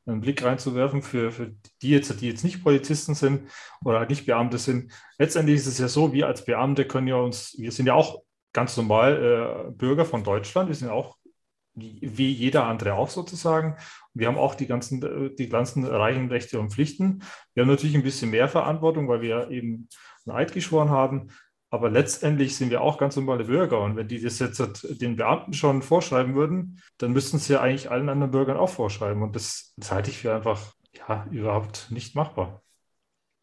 einen Blick reinzuwerfen für, für die jetzt, die jetzt nicht Polizisten sind oder halt nicht Beamte sind. Letztendlich ist es ja so, wir als Beamte können ja uns, wir sind ja auch ganz normal äh, Bürger von Deutschland, wir sind auch wie jeder andere auch sozusagen. Wir haben auch die ganzen, die ganzen reichen Rechte und Pflichten. Wir haben natürlich ein bisschen mehr Verantwortung, weil wir eben einen Eid geschworen haben. Aber letztendlich sind wir auch ganz normale Bürger. Und wenn die das jetzt den Beamten schon vorschreiben würden, dann müssten sie ja eigentlich allen anderen Bürgern auch vorschreiben. Und das, das halte ich für einfach ja, überhaupt nicht machbar.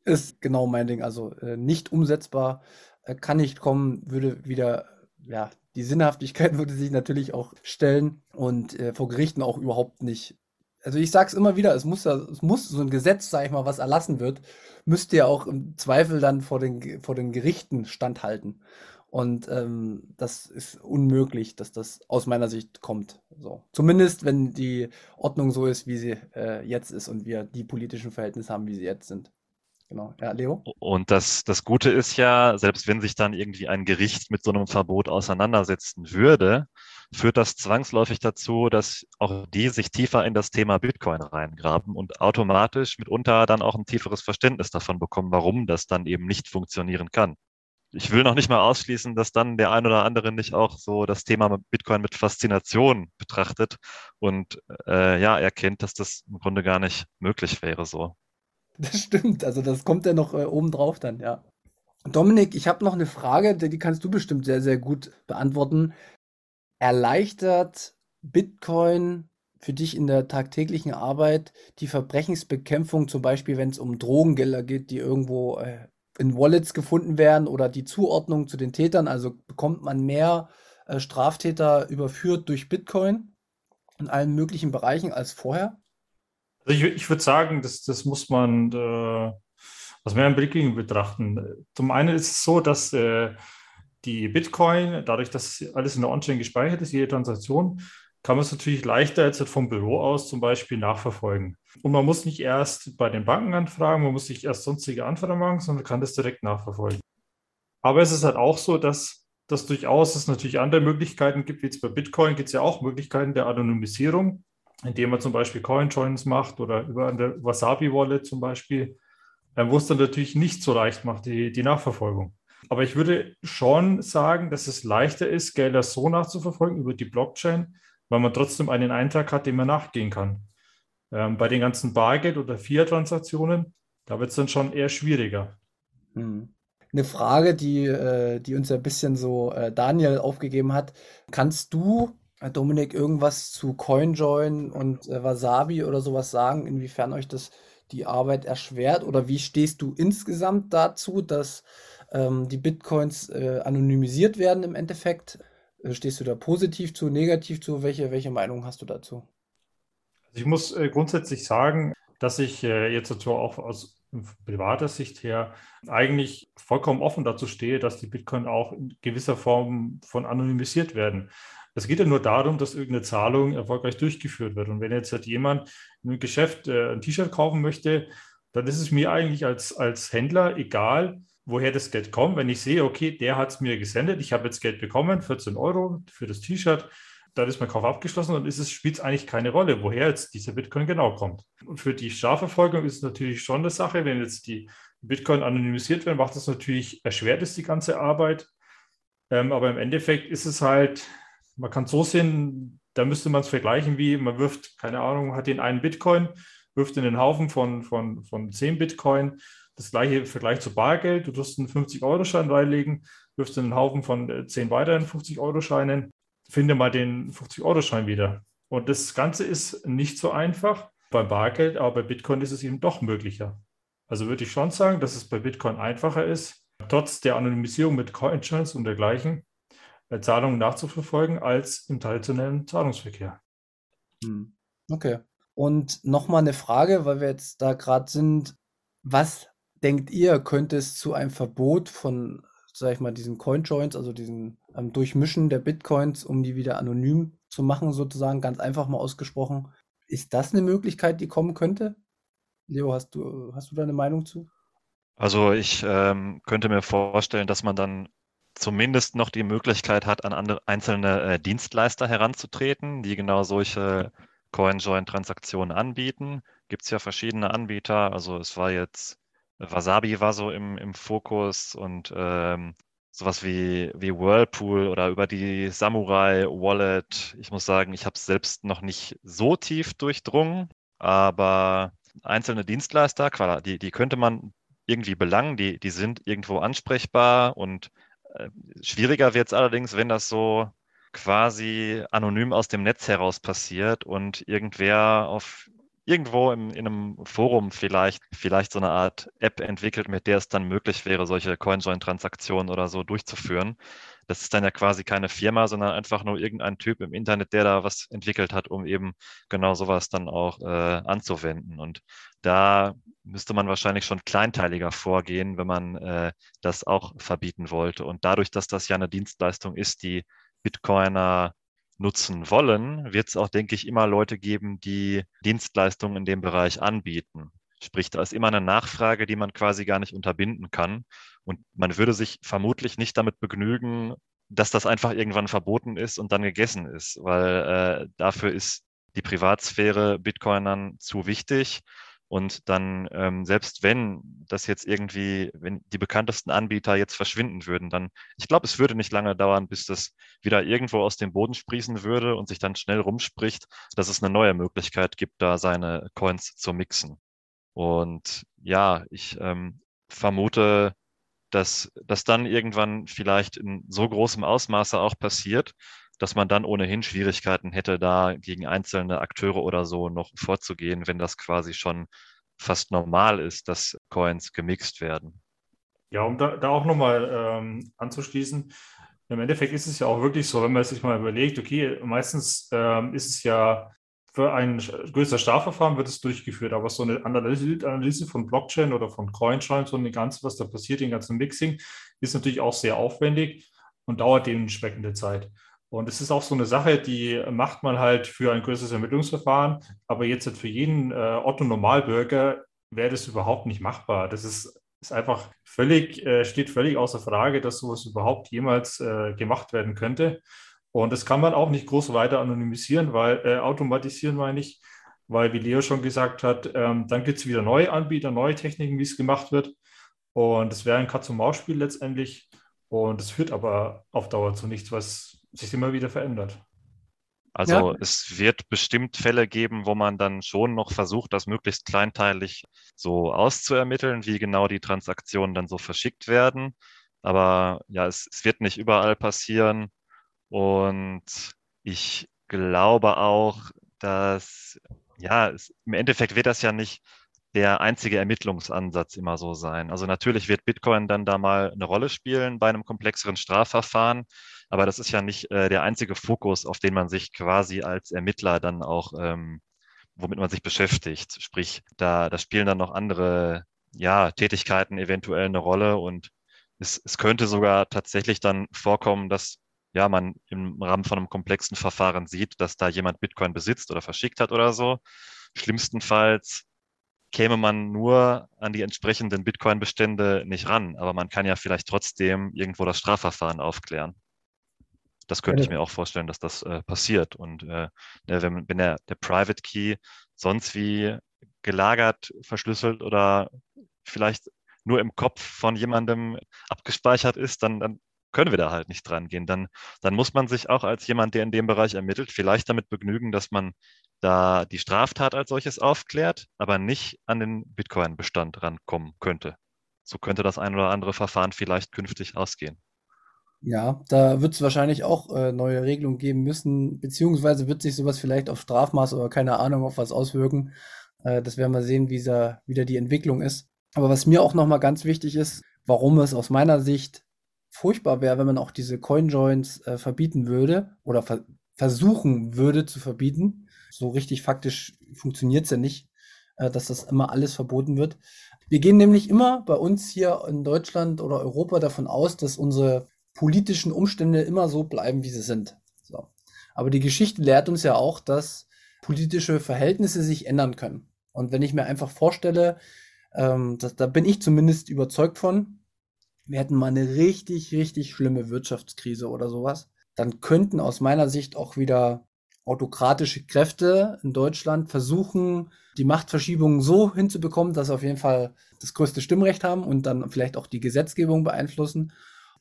Ist genau mein Ding. Also äh, nicht umsetzbar, äh, kann nicht kommen, würde wieder, ja, die Sinnhaftigkeit würde sich natürlich auch stellen und äh, vor Gerichten auch überhaupt nicht. Also ich sage es immer wieder, es muss, es muss so ein Gesetz, sage ich mal, was erlassen wird, müsste ja auch im Zweifel dann vor den, vor den Gerichten standhalten. Und ähm, das ist unmöglich, dass das aus meiner Sicht kommt. So. Zumindest, wenn die Ordnung so ist, wie sie äh, jetzt ist und wir die politischen Verhältnisse haben, wie sie jetzt sind. Genau. Ja, Leo? Und das, das Gute ist ja, selbst wenn sich dann irgendwie ein Gericht mit so einem Verbot auseinandersetzen würde, führt das zwangsläufig dazu, dass auch die sich tiefer in das Thema Bitcoin reingraben und automatisch mitunter dann auch ein tieferes Verständnis davon bekommen, warum das dann eben nicht funktionieren kann. Ich will noch nicht mal ausschließen, dass dann der ein oder andere nicht auch so das Thema Bitcoin mit Faszination betrachtet und äh, ja erkennt, dass das im Grunde gar nicht möglich wäre so. Das stimmt, also das kommt ja noch äh, obendrauf dann, ja. Dominik, ich habe noch eine Frage, die kannst du bestimmt sehr, sehr gut beantworten. Erleichtert Bitcoin für dich in der tagtäglichen Arbeit die Verbrechensbekämpfung, zum Beispiel wenn es um Drogengelder geht, die irgendwo äh, in Wallets gefunden werden oder die Zuordnung zu den Tätern? Also bekommt man mehr äh, Straftäter überführt durch Bitcoin in allen möglichen Bereichen als vorher? Also ich, ich würde sagen, das, das muss man äh, aus mehreren Blickwinkeln betrachten. Zum einen ist es so, dass äh, die Bitcoin, dadurch, dass alles in der On-Chain gespeichert ist, jede Transaktion, kann man es natürlich leichter jetzt vom Büro aus zum Beispiel nachverfolgen. Und man muss nicht erst bei den Banken anfragen, man muss nicht erst sonstige Anfragen machen, sondern kann das direkt nachverfolgen. Aber es ist halt auch so, dass dass durchaus es natürlich andere Möglichkeiten gibt, wie jetzt bei Bitcoin gibt es ja auch Möglichkeiten der Anonymisierung indem man zum Beispiel Coin-Joins macht oder über eine Wasabi-Wallet zum Beispiel, äh, wo es dann natürlich nicht so leicht macht, die, die Nachverfolgung. Aber ich würde schon sagen, dass es leichter ist, Gelder so nachzuverfolgen über die Blockchain, weil man trotzdem einen Eintrag hat, dem man nachgehen kann. Ähm, bei den ganzen Bargeld- oder Fiat-Transaktionen, da wird es dann schon eher schwieriger. Hm. Eine Frage, die, äh, die uns ein bisschen so äh, Daniel aufgegeben hat. Kannst du Dominik, irgendwas zu CoinJoin und äh, Wasabi oder sowas sagen, inwiefern euch das die Arbeit erschwert? Oder wie stehst du insgesamt dazu, dass ähm, die Bitcoins äh, anonymisiert werden im Endeffekt? Äh, stehst du da positiv zu, negativ zu? Welche, welche Meinung hast du dazu? Also ich muss äh, grundsätzlich sagen, dass ich äh, jetzt dazu auch aus privater Sicht her eigentlich vollkommen offen dazu stehe, dass die Bitcoin auch in gewisser Form von anonymisiert werden. Es geht ja nur darum, dass irgendeine Zahlung erfolgreich durchgeführt wird. Und wenn jetzt halt jemand im Geschäft äh, ein T-Shirt kaufen möchte, dann ist es mir eigentlich als, als Händler egal, woher das Geld kommt. Wenn ich sehe, okay, der hat es mir gesendet, ich habe jetzt Geld bekommen, 14 Euro für das T-Shirt, dann ist mein Kauf abgeschlossen und es spielt es eigentlich keine Rolle, woher jetzt dieser Bitcoin genau kommt. Und für die Strafverfolgung ist es natürlich schon eine Sache, wenn jetzt die Bitcoin anonymisiert werden, macht das natürlich erschwert es die ganze Arbeit. Ähm, aber im Endeffekt ist es halt man kann es so sehen, da müsste man es vergleichen, wie man wirft, keine Ahnung, hat den einen Bitcoin, wirft in den Haufen von, von, von 10 Bitcoin. Das gleiche Vergleich zu Bargeld. Du tust einen 50-Euro-Schein reinlegen, wirfst in den Haufen von 10 äh, weiteren 50-Euro-Scheinen, finde mal den 50-Euro-Schein wieder. Und das Ganze ist nicht so einfach beim Bargeld, aber bei Bitcoin ist es eben doch möglicher. Also würde ich schon sagen, dass es bei Bitcoin einfacher ist, trotz der Anonymisierung mit Coinjoins und dergleichen, Zahlungen nachzuverfolgen als im traditionellen Zahlungsverkehr. Hm. Okay. Und nochmal eine Frage, weil wir jetzt da gerade sind. Was denkt ihr, könnte es zu einem Verbot von sag ich mal, diesen Coinjoins, also diesen ähm, Durchmischen der Bitcoins, um die wieder anonym zu machen, sozusagen, ganz einfach mal ausgesprochen. Ist das eine Möglichkeit, die kommen könnte? Leo, hast du, hast du da eine Meinung zu? Also ich ähm, könnte mir vorstellen, dass man dann zumindest noch die Möglichkeit hat, an andere, einzelne äh, Dienstleister heranzutreten, die genau solche Coin-Join-Transaktionen anbieten. Gibt es ja verschiedene Anbieter. Also es war jetzt, Wasabi war so im, im Fokus und ähm, sowas wie, wie Whirlpool oder über die Samurai Wallet. Ich muss sagen, ich habe es selbst noch nicht so tief durchdrungen, aber einzelne Dienstleister, die, die könnte man irgendwie belangen, die, die sind irgendwo ansprechbar und schwieriger wird es allerdings, wenn das so quasi anonym aus dem Netz heraus passiert und irgendwer auf irgendwo im, in einem Forum vielleicht, vielleicht so eine Art App entwickelt, mit der es dann möglich wäre, solche CoinJoin-Transaktionen oder so durchzuführen. Das ist dann ja quasi keine Firma, sondern einfach nur irgendein Typ im Internet, der da was entwickelt hat, um eben genau sowas dann auch äh, anzuwenden. Und da müsste man wahrscheinlich schon kleinteiliger vorgehen, wenn man äh, das auch verbieten wollte. Und dadurch, dass das ja eine Dienstleistung ist, die Bitcoiner nutzen wollen, wird es auch, denke ich, immer Leute geben, die Dienstleistungen in dem Bereich anbieten. Sprich, da ist immer eine Nachfrage, die man quasi gar nicht unterbinden kann. Und man würde sich vermutlich nicht damit begnügen, dass das einfach irgendwann verboten ist und dann gegessen ist, weil äh, dafür ist die Privatsphäre Bitcoinern zu wichtig. Und dann, ähm, selbst wenn das jetzt irgendwie, wenn die bekanntesten Anbieter jetzt verschwinden würden, dann, ich glaube, es würde nicht lange dauern, bis das wieder irgendwo aus dem Boden sprießen würde und sich dann schnell rumspricht, dass es eine neue Möglichkeit gibt, da seine Coins zu mixen. Und ja, ich ähm, vermute, dass das dann irgendwann vielleicht in so großem Ausmaße auch passiert, dass man dann ohnehin Schwierigkeiten hätte, da gegen einzelne Akteure oder so noch vorzugehen, wenn das quasi schon fast normal ist, dass Coins gemixt werden. Ja, um da, da auch nochmal ähm, anzuschließen, im Endeffekt ist es ja auch wirklich so, wenn man sich mal überlegt, okay, meistens ähm, ist es ja für ein größeres Strafverfahren wird es durchgeführt, aber so eine Analyse von Blockchain oder von CoinJoins und die ganze, was da passiert, den ganzen Mixing, ist natürlich auch sehr aufwendig und dauert dementsprechende Zeit. Und es ist auch so eine Sache, die macht man halt für ein größeres Ermittlungsverfahren, aber jetzt halt für jeden äh, Otto-Normalbürger wäre das überhaupt nicht machbar. Das ist, ist einfach völlig, äh, steht völlig außer Frage, dass sowas überhaupt jemals äh, gemacht werden könnte. Und das kann man auch nicht groß weiter anonymisieren, weil äh, automatisieren meine ich, weil, wie Leo schon gesagt hat, ähm, dann gibt es wieder neue Anbieter, neue Techniken, wie es gemacht wird. Und es wäre ein Katz-und-Maus-Spiel letztendlich. Und es führt aber auf Dauer zu nichts, was sich immer wieder verändert. Also ja. es wird bestimmt Fälle geben, wo man dann schon noch versucht, das möglichst kleinteilig so auszuermitteln, wie genau die Transaktionen dann so verschickt werden. Aber ja, es, es wird nicht überall passieren. Und ich glaube auch, dass, ja, es, im Endeffekt wird das ja nicht der einzige Ermittlungsansatz immer so sein. Also natürlich wird Bitcoin dann da mal eine Rolle spielen bei einem komplexeren Strafverfahren. Aber das ist ja nicht äh, der einzige Fokus, auf den man sich quasi als Ermittler dann auch, ähm, womit man sich beschäftigt. Sprich, da, da spielen dann noch andere ja, Tätigkeiten eventuell eine Rolle und es, es könnte sogar tatsächlich dann vorkommen, dass ja, man im Rahmen von einem komplexen Verfahren sieht, dass da jemand Bitcoin besitzt oder verschickt hat oder so. Schlimmstenfalls käme man nur an die entsprechenden Bitcoin-Bestände nicht ran, aber man kann ja vielleicht trotzdem irgendwo das Strafverfahren aufklären. Das könnte ich mir auch vorstellen, dass das äh, passiert. Und äh, ne, wenn, wenn der, der Private Key sonst wie gelagert, verschlüsselt oder vielleicht nur im Kopf von jemandem abgespeichert ist, dann, dann können wir da halt nicht dran gehen. Dann, dann muss man sich auch als jemand, der in dem Bereich ermittelt, vielleicht damit begnügen, dass man da die Straftat als solches aufklärt, aber nicht an den Bitcoin-Bestand rankommen könnte. So könnte das ein oder andere Verfahren vielleicht künftig ausgehen. Ja, da wird es wahrscheinlich auch äh, neue Regelungen geben müssen, beziehungsweise wird sich sowas vielleicht auf Strafmaß oder keine Ahnung auf was auswirken. Äh, das werden wir sehen, wie da wieder die Entwicklung ist. Aber was mir auch nochmal ganz wichtig ist, warum es aus meiner Sicht furchtbar wäre, wenn man auch diese Coinjoins äh, verbieten würde oder ver versuchen würde zu verbieten. So richtig faktisch funktioniert es ja nicht, äh, dass das immer alles verboten wird. Wir gehen nämlich immer bei uns hier in Deutschland oder Europa davon aus, dass unsere politischen Umstände immer so bleiben, wie sie sind. So. Aber die Geschichte lehrt uns ja auch, dass politische Verhältnisse sich ändern können. Und wenn ich mir einfach vorstelle, ähm, das, da bin ich zumindest überzeugt von, wir hätten mal eine richtig, richtig schlimme Wirtschaftskrise oder sowas, dann könnten aus meiner Sicht auch wieder autokratische Kräfte in Deutschland versuchen, die Machtverschiebung so hinzubekommen, dass sie auf jeden Fall das größte Stimmrecht haben und dann vielleicht auch die Gesetzgebung beeinflussen.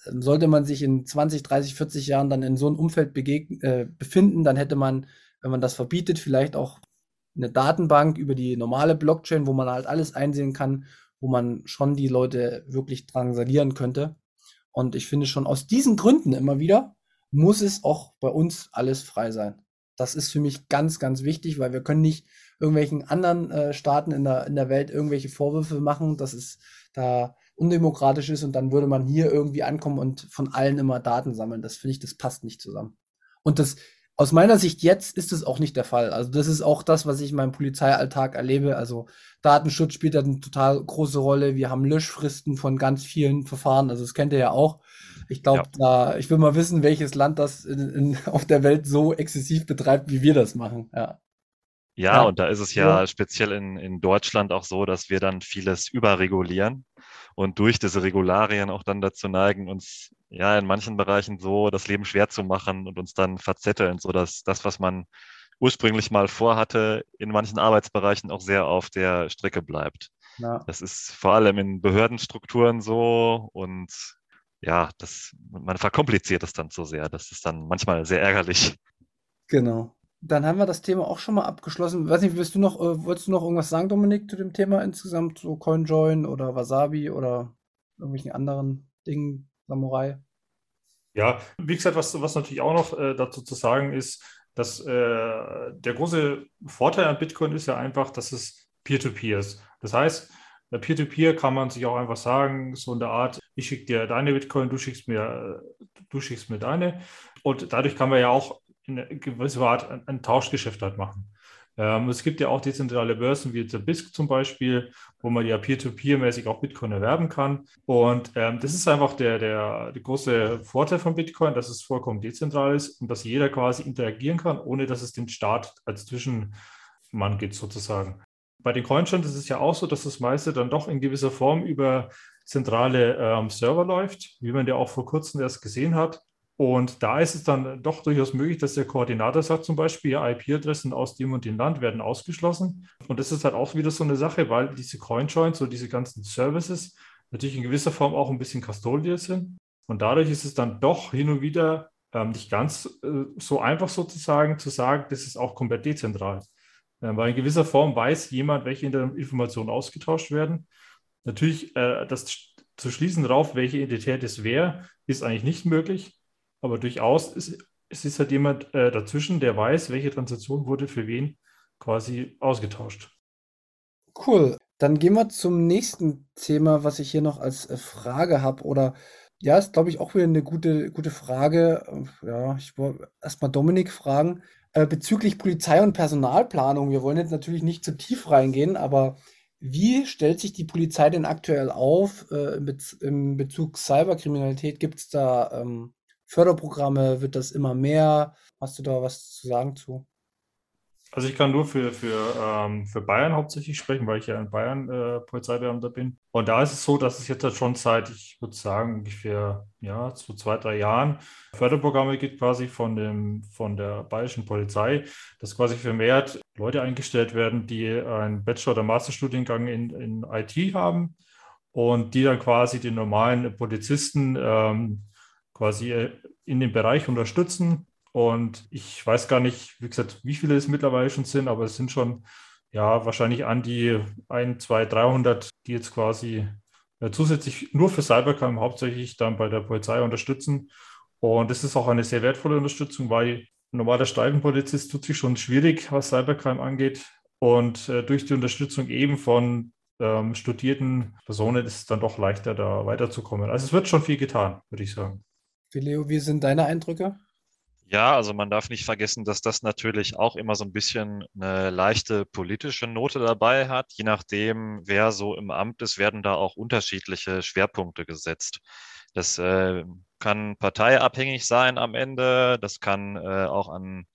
Sollte man sich in 20, 30, 40 Jahren dann in so einem Umfeld äh, befinden, dann hätte man, wenn man das verbietet, vielleicht auch eine Datenbank über die normale Blockchain, wo man halt alles einsehen kann, wo man schon die Leute wirklich drangsalieren könnte. Und ich finde schon aus diesen Gründen immer wieder, muss es auch bei uns alles frei sein. Das ist für mich ganz, ganz wichtig, weil wir können nicht irgendwelchen anderen äh, Staaten in der, in der Welt irgendwelche Vorwürfe machen, dass es da undemokratisch ist und dann würde man hier irgendwie ankommen und von allen immer Daten sammeln. Das finde ich, das passt nicht zusammen. Und das, aus meiner Sicht jetzt ist es auch nicht der Fall. Also das ist auch das, was ich in meinem Polizeialltag erlebe. Also Datenschutz spielt da eine total große Rolle. Wir haben Löschfristen von ganz vielen Verfahren. Also das kennt ihr ja auch. Ich glaube, ja. da, ich will mal wissen, welches Land das in, in, auf der Welt so exzessiv betreibt, wie wir das machen. Ja. Ja, ja. und da ist es ja, ja, speziell in, in Deutschland auch so, dass wir dann vieles überregulieren und durch diese Regularien auch dann dazu neigen, uns ja in manchen Bereichen so das Leben schwer zu machen und uns dann verzetteln, so dass das, was man ursprünglich mal vorhatte, in manchen Arbeitsbereichen auch sehr auf der Strecke bleibt. Ja. Das ist vor allem in Behördenstrukturen so und ja, das, man verkompliziert es dann zu sehr. Das ist dann manchmal sehr ärgerlich. Genau. Dann haben wir das Thema auch schon mal abgeschlossen. Weiß nicht, willst du noch, äh, wolltest du noch irgendwas sagen, Dominik, zu dem Thema insgesamt, so CoinJoin oder Wasabi oder irgendwelchen anderen Dingen, Samurai? Ja, wie gesagt, was, was natürlich auch noch äh, dazu zu sagen ist, dass äh, der große Vorteil an Bitcoin ist ja einfach, dass es Peer-to-Peer -Peer ist. Das heißt, Peer-to-Peer -Peer kann man sich auch einfach sagen, so in der Art, ich schicke dir deine Bitcoin, du schickst mir, du schickst mir deine. Und dadurch kann man ja auch in gewisser Art ein, ein Tauschgeschäft halt machen. Ähm, es gibt ja auch dezentrale Börsen wie der BISC zum Beispiel, wo man ja peer-to-peer-mäßig auch Bitcoin erwerben kann. Und ähm, das ist einfach der, der, der große Vorteil von Bitcoin, dass es vollkommen dezentral ist und dass jeder quasi interagieren kann, ohne dass es den Staat als Zwischenmann gibt sozusagen. Bei den Coinchains ist es ja auch so, dass das meiste dann doch in gewisser Form über zentrale ähm, Server läuft, wie man ja auch vor kurzem erst gesehen hat. Und da ist es dann doch durchaus möglich, dass der Koordinator sagt, zum Beispiel, ja, IP-Adressen aus dem und dem Land werden ausgeschlossen. Und das ist halt auch wieder so eine Sache, weil diese CoinJoins, so diese ganzen Services, natürlich in gewisser Form auch ein bisschen custodial sind. Und dadurch ist es dann doch hin und wieder ähm, nicht ganz äh, so einfach sozusagen zu sagen, das ist auch komplett dezentral. Äh, weil in gewisser Form weiß jemand, welche Informationen ausgetauscht werden. Natürlich, äh, das zu schließen darauf, welche Identität es wäre, ist eigentlich nicht möglich. Aber durchaus ist, es ist halt jemand äh, dazwischen, der weiß, welche Transaktion wurde für wen quasi ausgetauscht. Cool. Dann gehen wir zum nächsten Thema, was ich hier noch als äh, Frage habe. Oder ja, ist, glaube ich, auch wieder eine gute, gute Frage. Ja, ich wollte erstmal Dominik fragen. Äh, bezüglich Polizei und Personalplanung, wir wollen jetzt natürlich nicht zu tief reingehen, aber wie stellt sich die Polizei denn aktuell auf äh, in, Bez in Bezug Cyberkriminalität? Gibt es da ähm, Förderprogramme? Wird das immer mehr? Hast du da was zu sagen zu? Also ich kann nur für, für, ähm, für Bayern hauptsächlich sprechen, weil ich ja in Bayern äh, Polizeibeamter bin. Und da ist es so, dass es jetzt schon seit, ich würde sagen, ungefähr ja, so zwei, drei Jahren Förderprogramme gibt quasi von, dem, von der bayerischen Polizei, dass quasi vermehrt Leute eingestellt werden, die einen Bachelor- oder Masterstudiengang in, in IT haben und die dann quasi den normalen Polizisten ähm, quasi äh, in dem Bereich unterstützen. Und ich weiß gar nicht, wie gesagt, wie viele es mittlerweile schon sind, aber es sind schon ja wahrscheinlich an die 1, 2, 300, die jetzt quasi äh, zusätzlich nur für Cybercrime hauptsächlich dann bei der Polizei unterstützen. Und das ist auch eine sehr wertvolle Unterstützung, weil ein normaler Streifenpolizist tut sich schon schwierig, was Cybercrime angeht. Und äh, durch die Unterstützung eben von ähm, studierten Personen ist es dann doch leichter, da weiterzukommen. Also es wird schon viel getan, würde ich sagen. Leo, wie sind deine Eindrücke? Ja, also man darf nicht vergessen, dass das natürlich auch immer so ein bisschen eine leichte politische Note dabei hat. Je nachdem, wer so im Amt ist, werden da auch unterschiedliche Schwerpunkte gesetzt. Das äh, kann parteiabhängig sein am Ende. Das kann äh, auch an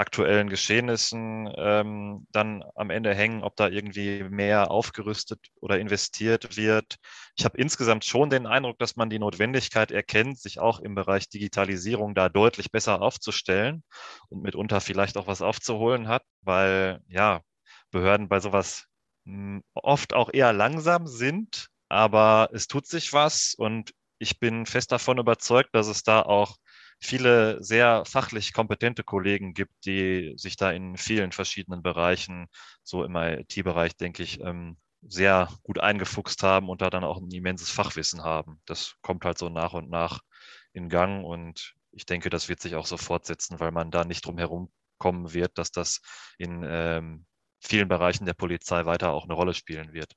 aktuellen Geschehnissen ähm, dann am Ende hängen, ob da irgendwie mehr aufgerüstet oder investiert wird. Ich habe insgesamt schon den Eindruck, dass man die Notwendigkeit erkennt, sich auch im Bereich Digitalisierung da deutlich besser aufzustellen und mitunter vielleicht auch was aufzuholen hat, weil ja, Behörden bei sowas hm, oft auch eher langsam sind, aber es tut sich was und ich bin fest davon überzeugt, dass es da auch viele sehr fachlich kompetente Kollegen gibt, die sich da in vielen verschiedenen Bereichen, so im IT-Bereich, denke ich, ähm, sehr gut eingefuchst haben und da dann auch ein immenses Fachwissen haben. Das kommt halt so nach und nach in Gang und ich denke, das wird sich auch so fortsetzen, weil man da nicht drum herum kommen wird, dass das in ähm, vielen Bereichen der Polizei weiter auch eine Rolle spielen wird.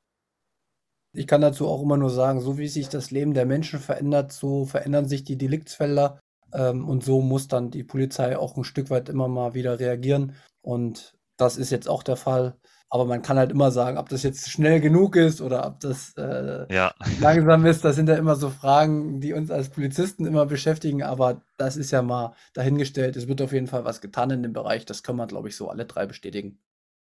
Ich kann dazu auch immer nur sagen, so wie sich das Leben der Menschen verändert, so verändern sich die Deliktsfelder. Ähm, und so muss dann die Polizei auch ein Stück weit immer mal wieder reagieren. Und das ist jetzt auch der Fall. Aber man kann halt immer sagen, ob das jetzt schnell genug ist oder ob das äh, ja. langsam ist. Das sind ja immer so Fragen, die uns als Polizisten immer beschäftigen. Aber das ist ja mal dahingestellt. Es wird auf jeden Fall was getan in dem Bereich. Das kann man, glaube ich, so alle drei bestätigen.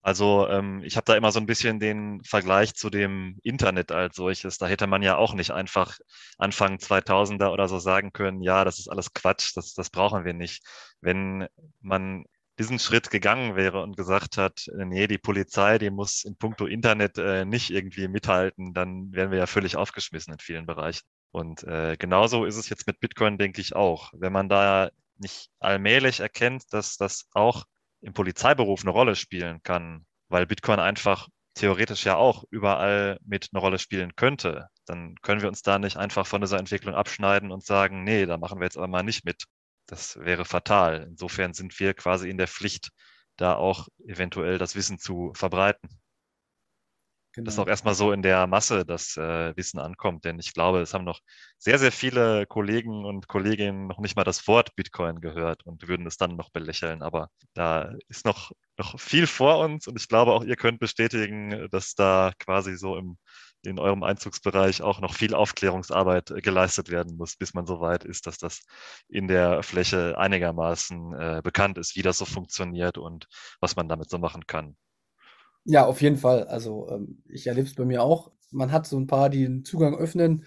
Also ähm, ich habe da immer so ein bisschen den Vergleich zu dem Internet als solches. Da hätte man ja auch nicht einfach Anfang 2000er oder so sagen können, ja, das ist alles Quatsch, das, das brauchen wir nicht. Wenn man diesen Schritt gegangen wäre und gesagt hat, äh, nee, die Polizei, die muss in puncto Internet äh, nicht irgendwie mithalten, dann wären wir ja völlig aufgeschmissen in vielen Bereichen. Und äh, genauso ist es jetzt mit Bitcoin, denke ich auch. Wenn man da nicht allmählich erkennt, dass das auch im Polizeiberuf eine Rolle spielen kann, weil Bitcoin einfach theoretisch ja auch überall mit eine Rolle spielen könnte, dann können wir uns da nicht einfach von dieser Entwicklung abschneiden und sagen, nee, da machen wir jetzt aber mal nicht mit. Das wäre fatal. Insofern sind wir quasi in der Pflicht, da auch eventuell das Wissen zu verbreiten. Genau. Dass auch erstmal so in der Masse das äh, Wissen ankommt. Denn ich glaube, es haben noch sehr, sehr viele Kollegen und Kolleginnen noch nicht mal das Wort Bitcoin gehört und würden es dann noch belächeln. Aber da ist noch, noch viel vor uns und ich glaube auch, ihr könnt bestätigen, dass da quasi so im, in eurem Einzugsbereich auch noch viel Aufklärungsarbeit geleistet werden muss, bis man so weit ist, dass das in der Fläche einigermaßen äh, bekannt ist, wie das so funktioniert und was man damit so machen kann. Ja, auf jeden Fall. Also ähm, ich erlebe es bei mir auch. Man hat so ein paar, die den Zugang öffnen,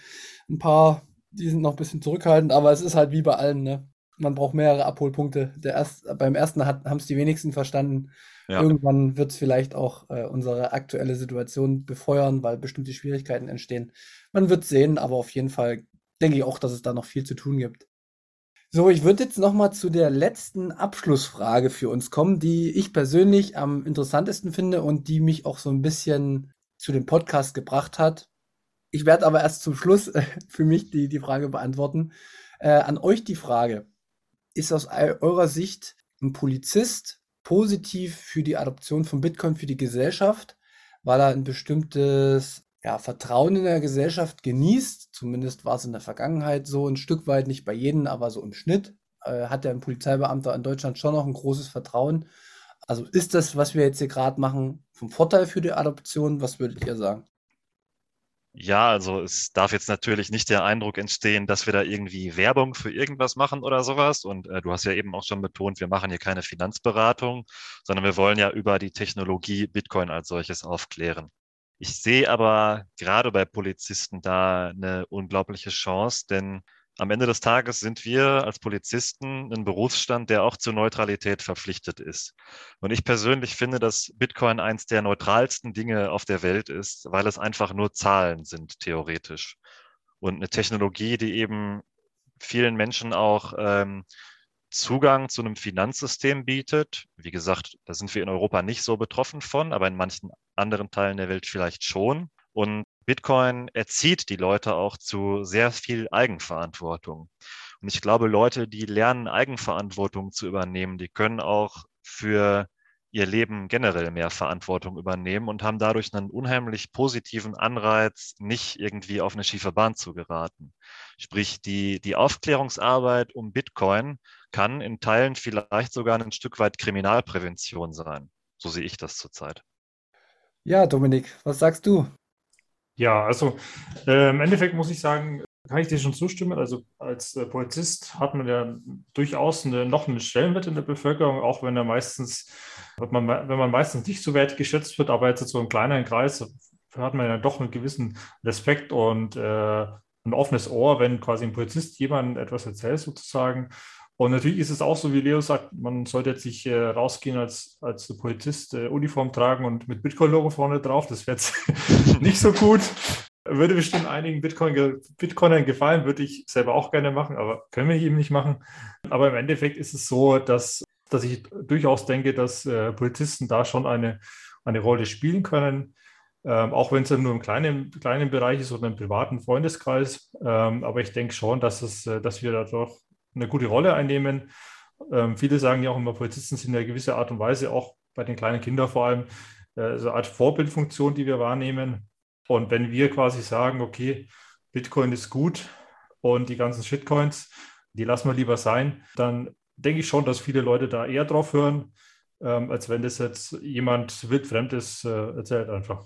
ein paar, die sind noch ein bisschen zurückhaltend, aber es ist halt wie bei allen, ne? Man braucht mehrere Abholpunkte. Der erst, beim ersten haben es die wenigsten verstanden. Ja. Irgendwann wird es vielleicht auch äh, unsere aktuelle Situation befeuern, weil bestimmte Schwierigkeiten entstehen. Man wird sehen, aber auf jeden Fall denke ich auch, dass es da noch viel zu tun gibt. So, ich würde jetzt noch mal zu der letzten Abschlussfrage für uns kommen, die ich persönlich am interessantesten finde und die mich auch so ein bisschen zu dem Podcast gebracht hat. Ich werde aber erst zum Schluss äh, für mich die, die Frage beantworten. Äh, an euch die Frage. Ist aus eurer Sicht ein Polizist positiv für die Adoption von Bitcoin für die Gesellschaft, weil er ein bestimmtes ja, Vertrauen in der Gesellschaft genießt. Zumindest war es in der Vergangenheit so ein Stück weit, nicht bei jedem, aber so im Schnitt äh, hat der Polizeibeamter in Deutschland schon noch ein großes Vertrauen. Also ist das, was wir jetzt hier gerade machen, vom Vorteil für die Adoption? Was würdet ihr sagen? Ja, also es darf jetzt natürlich nicht der Eindruck entstehen, dass wir da irgendwie Werbung für irgendwas machen oder sowas. Und äh, du hast ja eben auch schon betont, wir machen hier keine Finanzberatung, sondern wir wollen ja über die Technologie Bitcoin als solches aufklären. Ich sehe aber gerade bei Polizisten da eine unglaubliche Chance, denn am Ende des Tages sind wir als Polizisten ein Berufsstand, der auch zur Neutralität verpflichtet ist. Und ich persönlich finde, dass Bitcoin eins der neutralsten Dinge auf der Welt ist, weil es einfach nur Zahlen sind, theoretisch. Und eine Technologie, die eben vielen Menschen auch ähm, Zugang zu einem Finanzsystem bietet. Wie gesagt, da sind wir in Europa nicht so betroffen von, aber in manchen anderen Teilen der Welt vielleicht schon. Und Bitcoin erzieht die Leute auch zu sehr viel Eigenverantwortung. Und ich glaube, Leute, die lernen, Eigenverantwortung zu übernehmen, die können auch für ihr Leben generell mehr Verantwortung übernehmen und haben dadurch einen unheimlich positiven Anreiz, nicht irgendwie auf eine schiefe Bahn zu geraten. Sprich, die, die Aufklärungsarbeit um Bitcoin kann in Teilen vielleicht sogar ein Stück weit Kriminalprävention sein. So sehe ich das zurzeit. Ja, Dominik, was sagst du? Ja, also äh, im Endeffekt muss ich sagen, kann ich dir schon zustimmen. Also als äh, Polizist hat man ja durchaus eine, noch einen Stellenwert in der Bevölkerung, auch wenn er meistens, wenn man, wenn man meistens nicht so wertgeschätzt wird, aber jetzt so im kleineren Kreis hat man ja doch einen gewissen Respekt und äh, ein offenes Ohr, wenn quasi ein Polizist jemandem etwas erzählt sozusagen. Und natürlich ist es auch so, wie Leo sagt, man sollte jetzt nicht äh, rausgehen als, als Polizist, äh, Uniform tragen und mit Bitcoin-Logo vorne drauf. Das wäre jetzt nicht so gut. Würde bestimmt einigen Bitcoin, Bitcoinern gefallen, würde ich selber auch gerne machen, aber können wir eben nicht machen. Aber im Endeffekt ist es so, dass, dass ich durchaus denke, dass äh, Polizisten da schon eine, eine Rolle spielen können. Ähm, auch wenn es ja nur im kleinen, kleinen Bereich ist oder im privaten Freundeskreis. Ähm, aber ich denke schon, dass, es, äh, dass wir da doch eine gute Rolle einnehmen. Ähm, viele sagen ja auch immer, Polizisten sind in einer gewissen Art und Weise auch bei den kleinen Kindern vor allem äh, so eine Art Vorbildfunktion, die wir wahrnehmen. Und wenn wir quasi sagen, okay, Bitcoin ist gut und die ganzen Shitcoins, die lassen wir lieber sein, dann denke ich schon, dass viele Leute da eher drauf hören, ähm, als wenn das jetzt jemand wildfremdes äh, erzählt einfach.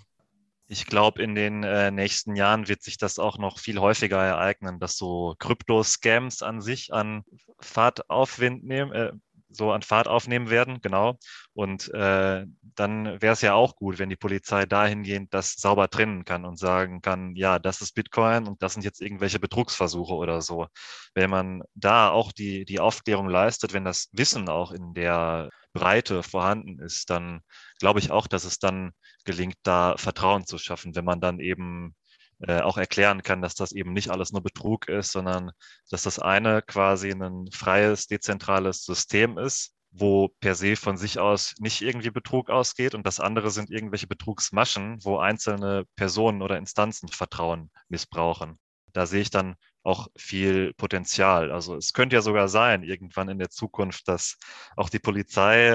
Ich glaube, in den äh, nächsten Jahren wird sich das auch noch viel häufiger ereignen, dass so Krypto-Scams an sich an Fahrt aufwind nehmen, äh, so an Fahrt aufnehmen werden, genau. Und äh, dann wäre es ja auch gut, wenn die Polizei dahingehend das sauber trennen kann und sagen kann, ja, das ist Bitcoin und das sind jetzt irgendwelche Betrugsversuche oder so. Wenn man da auch die, die Aufklärung leistet, wenn das Wissen auch in der Breite vorhanden ist, dann glaube ich auch, dass es dann gelingt, da Vertrauen zu schaffen, wenn man dann eben äh, auch erklären kann, dass das eben nicht alles nur Betrug ist, sondern dass das eine quasi ein freies, dezentrales System ist, wo per se von sich aus nicht irgendwie Betrug ausgeht und das andere sind irgendwelche Betrugsmaschen, wo einzelne Personen oder Instanzen Vertrauen missbrauchen. Da sehe ich dann auch viel Potenzial. Also es könnte ja sogar sein, irgendwann in der Zukunft, dass auch die Polizei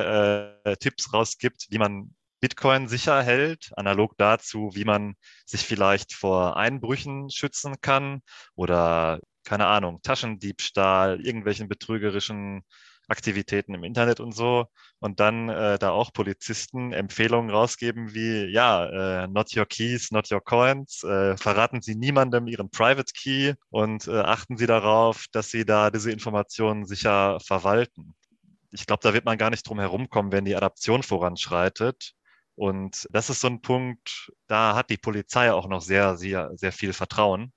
äh, Tipps rausgibt, wie man Bitcoin sicher hält, analog dazu, wie man sich vielleicht vor Einbrüchen schützen kann oder keine Ahnung, Taschendiebstahl, irgendwelchen betrügerischen Aktivitäten im Internet und so. Und dann äh, da auch Polizisten Empfehlungen rausgeben wie, ja, äh, not your keys, not your coins. Äh, verraten Sie niemandem Ihren Private Key und äh, achten Sie darauf, dass Sie da diese Informationen sicher verwalten. Ich glaube, da wird man gar nicht drum herumkommen, wenn die Adaption voranschreitet. Und das ist so ein Punkt, da hat die Polizei auch noch sehr, sehr, sehr viel Vertrauen.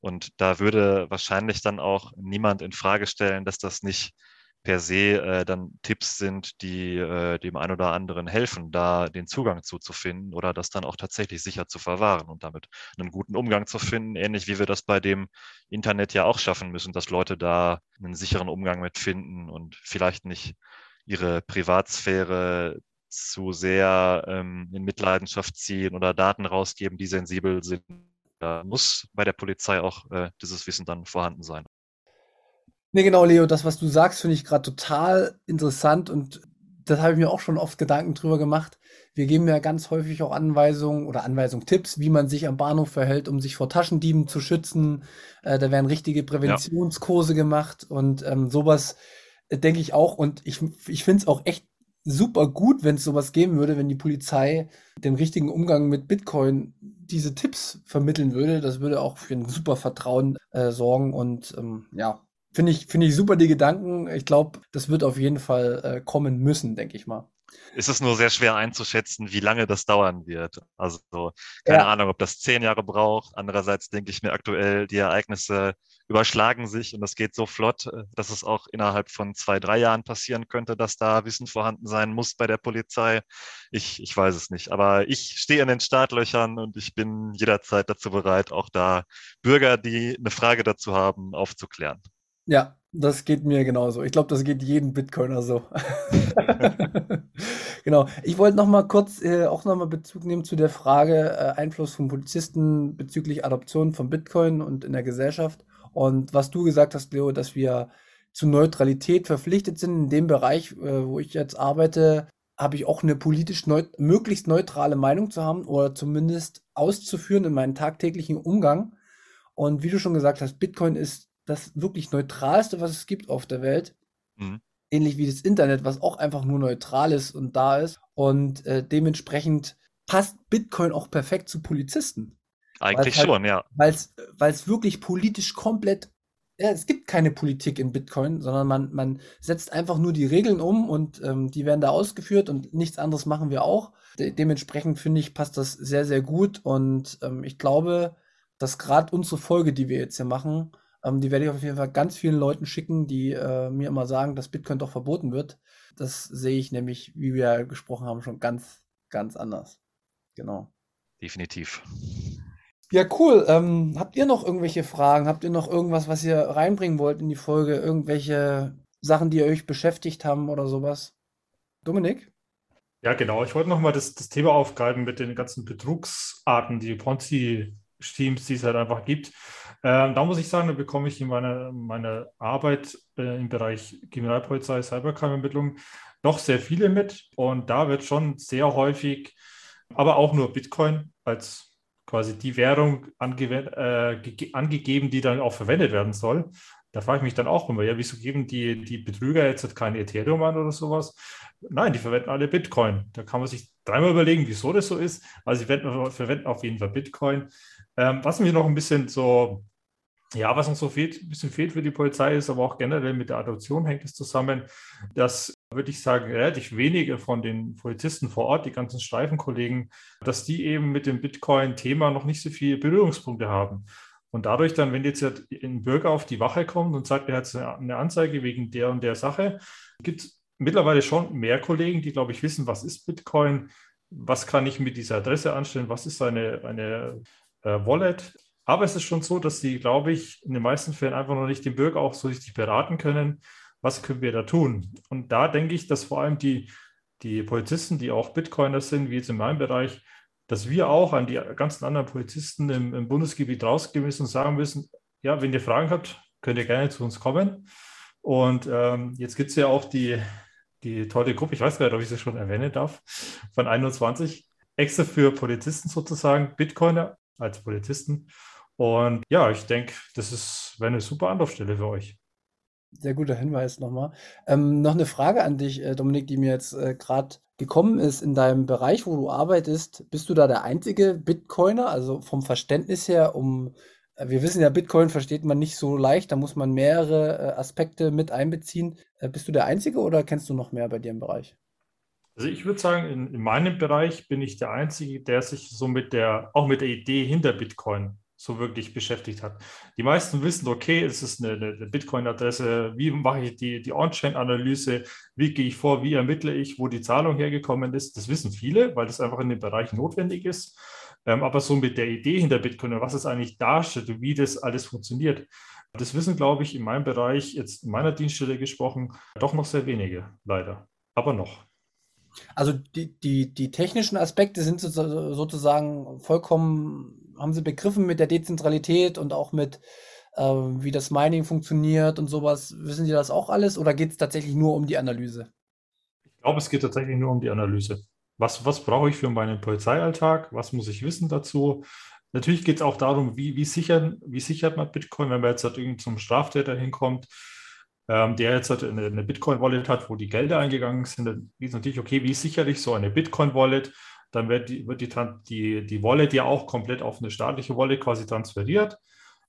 Und da würde wahrscheinlich dann auch niemand in Frage stellen, dass das nicht per se äh, dann Tipps sind, die äh, dem einen oder anderen helfen, da den Zugang zuzufinden oder das dann auch tatsächlich sicher zu verwahren und damit einen guten Umgang zu finden, ähnlich wie wir das bei dem Internet ja auch schaffen müssen, dass Leute da einen sicheren Umgang mit finden und vielleicht nicht ihre Privatsphäre zu sehr ähm, in Mitleidenschaft ziehen oder Daten rausgeben, die sensibel sind. Da muss bei der Polizei auch äh, dieses Wissen dann vorhanden sein. Nee, genau, Leo, das, was du sagst, finde ich gerade total interessant und das habe ich mir auch schon oft Gedanken drüber gemacht. Wir geben ja ganz häufig auch Anweisungen oder Anweisungen, Tipps, wie man sich am Bahnhof verhält, um sich vor Taschendieben zu schützen. Äh, da werden richtige Präventionskurse ja. gemacht und ähm, sowas äh, denke ich auch. Und ich, ich finde es auch echt super gut, wenn es sowas geben würde, wenn die Polizei den richtigen Umgang mit Bitcoin diese Tipps vermitteln würde. Das würde auch für ein super Vertrauen äh, sorgen und ähm, ja, Finde ich, finde ich super die Gedanken. Ich glaube, das wird auf jeden Fall äh, kommen müssen, denke ich mal. Es ist nur sehr schwer einzuschätzen, wie lange das dauern wird. Also keine ja. Ahnung, ob das zehn Jahre braucht. Andererseits denke ich mir aktuell, die Ereignisse überschlagen sich und das geht so flott, dass es auch innerhalb von zwei, drei Jahren passieren könnte, dass da Wissen vorhanden sein muss bei der Polizei. Ich, ich weiß es nicht. Aber ich stehe in den Startlöchern und ich bin jederzeit dazu bereit, auch da Bürger, die eine Frage dazu haben, aufzuklären. Ja, das geht mir genauso. Ich glaube, das geht jedem Bitcoiner so. genau. Ich wollte noch mal kurz äh, auch noch mal Bezug nehmen zu der Frage äh, Einfluss von Polizisten bezüglich Adoption von Bitcoin und in der Gesellschaft. Und was du gesagt hast, Leo, dass wir zu Neutralität verpflichtet sind in dem Bereich, äh, wo ich jetzt arbeite, habe ich auch eine politisch neut möglichst neutrale Meinung zu haben oder zumindest auszuführen in meinem tagtäglichen Umgang. Und wie du schon gesagt hast, Bitcoin ist das wirklich neutralste, was es gibt auf der Welt. Mhm. Ähnlich wie das Internet, was auch einfach nur neutral ist und da ist. Und äh, dementsprechend passt Bitcoin auch perfekt zu Polizisten. Eigentlich halt, schon, ja. Weil es wirklich politisch komplett ja, es gibt keine Politik in Bitcoin, sondern man, man setzt einfach nur die Regeln um und ähm, die werden da ausgeführt und nichts anderes machen wir auch. De dementsprechend finde ich, passt das sehr, sehr gut und ähm, ich glaube, dass gerade unsere Folge, die wir jetzt hier machen, ähm, die werde ich auf jeden Fall ganz vielen Leuten schicken, die äh, mir immer sagen, dass Bitcoin doch verboten wird. Das sehe ich nämlich, wie wir gesprochen haben, schon ganz, ganz anders. Genau. Definitiv. Ja, cool. Ähm, habt ihr noch irgendwelche Fragen? Habt ihr noch irgendwas, was ihr reinbringen wollt in die Folge? Irgendwelche Sachen, die euch beschäftigt haben oder sowas? Dominik? Ja, genau. Ich wollte nochmal das, das Thema aufgreifen mit den ganzen Betrugsarten, die Ponzi-Schemes, die es halt einfach gibt. Ähm, da muss ich sagen, da bekomme ich in meiner, meiner Arbeit äh, im Bereich Kriminalpolizei, Cybercrime-Ermittlung doch sehr viele mit. Und da wird schon sehr häufig, aber auch nur Bitcoin als quasi die Währung ange äh, angegeben, die dann auch verwendet werden soll. Da frage ich mich dann auch immer, ja, wieso geben die, die Betrüger jetzt kein Ethereum an oder sowas? Nein, die verwenden alle Bitcoin. Da kann man sich dreimal überlegen, wieso das so ist. Also sie verwenden, verwenden auf jeden Fall Bitcoin. Ähm, was mir noch ein bisschen so, ja, was uns so fehlt, ein bisschen fehlt für die Polizei ist, aber auch generell mit der Adoption hängt es zusammen, dass würde ich sagen, relativ wenige von den Polizisten vor Ort, die ganzen Streifenkollegen, dass die eben mit dem Bitcoin-Thema noch nicht so viele Berührungspunkte haben. Und dadurch dann, wenn jetzt ein Bürger auf die Wache kommt und sagt, er hat eine Anzeige wegen der und der Sache, gibt es mittlerweile schon mehr Kollegen, die, glaube ich, wissen, was ist Bitcoin, was kann ich mit dieser Adresse anstellen, was ist eine, eine äh, Wallet. Aber es ist schon so, dass sie, glaube ich, in den meisten Fällen einfach noch nicht den Bürger auch so richtig beraten können was können wir da tun? Und da denke ich, dass vor allem die, die Polizisten, die auch Bitcoiner sind, wie jetzt in meinem Bereich, dass wir auch an die ganzen anderen Polizisten im, im Bundesgebiet rausgehen müssen und sagen müssen, ja, wenn ihr Fragen habt, könnt ihr gerne zu uns kommen. Und ähm, jetzt gibt es ja auch die, die tolle Gruppe, ich weiß gar nicht, ob ich sie schon erwähnen darf, von 21, extra für Polizisten sozusagen, Bitcoiner als Polizisten. Und ja, ich denke, das ist eine super Anlaufstelle für euch. Sehr guter Hinweis nochmal. Ähm, noch eine Frage an dich, äh, Dominik, die mir jetzt äh, gerade gekommen ist. In deinem Bereich, wo du arbeitest, bist du da der einzige Bitcoiner? Also vom Verständnis her, um, äh, wir wissen ja, Bitcoin versteht man nicht so leicht, da muss man mehrere äh, Aspekte mit einbeziehen. Äh, bist du der Einzige oder kennst du noch mehr bei dir im Bereich? Also ich würde sagen, in, in meinem Bereich bin ich der Einzige, der sich so mit der, auch mit der Idee hinter Bitcoin so wirklich beschäftigt hat. Die meisten wissen, okay, es ist eine, eine Bitcoin-Adresse, wie mache ich die, die On-Chain-Analyse, wie gehe ich vor, wie ermittle ich, wo die Zahlung hergekommen ist. Das wissen viele, weil das einfach in dem Bereich notwendig ist. Ähm, aber so mit der Idee hinter Bitcoin und was es eigentlich darstellt und wie das alles funktioniert, das wissen, glaube ich, in meinem Bereich, jetzt in meiner Dienststelle gesprochen, doch noch sehr wenige, leider. Aber noch. Also die, die, die technischen Aspekte sind sozusagen vollkommen haben sie begriffen mit der Dezentralität und auch mit, äh, wie das Mining funktioniert und sowas? Wissen Sie das auch alles oder geht es tatsächlich nur um die Analyse? Ich glaube, es geht tatsächlich nur um die Analyse. Was, was brauche ich für meinen Polizeialltag? Was muss ich wissen dazu? Natürlich geht es auch darum, wie, wie, sichern, wie sichert man Bitcoin, wenn man jetzt halt irgendwie zum Straftäter hinkommt, ähm, der jetzt halt eine, eine Bitcoin-Wallet hat, wo die Gelder eingegangen sind. Dann ist natürlich, okay, wie sichere ich so eine Bitcoin-Wallet? Dann wird die, wird die, die, die Wallet ja auch komplett auf eine staatliche Wallet quasi transferiert.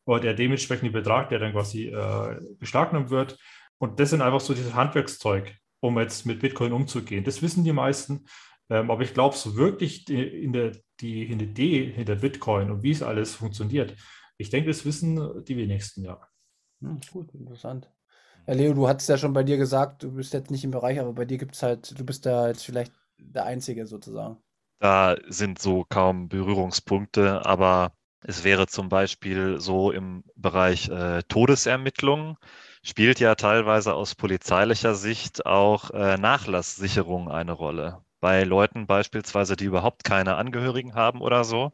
Oder der dementsprechende Betrag, der dann quasi äh, beschlagnahmt wird. Und das sind einfach so dieses Handwerkszeug, um jetzt mit Bitcoin umzugehen. Das wissen die meisten. Ähm, aber ich glaube, so wirklich die, in der, die, Idee hinter Bitcoin und wie es alles funktioniert, ich denke, das wissen die wenigsten, ja. Hm, gut, interessant. Ja, Leo, du hattest ja schon bei dir gesagt, du bist jetzt nicht im Bereich, aber bei dir gibt es halt, du bist da jetzt vielleicht der Einzige sozusagen. Da sind so kaum Berührungspunkte, aber es wäre zum Beispiel so im Bereich äh, Todesermittlungen, spielt ja teilweise aus polizeilicher Sicht auch äh, Nachlasssicherung eine Rolle. Bei Leuten beispielsweise, die überhaupt keine Angehörigen haben oder so,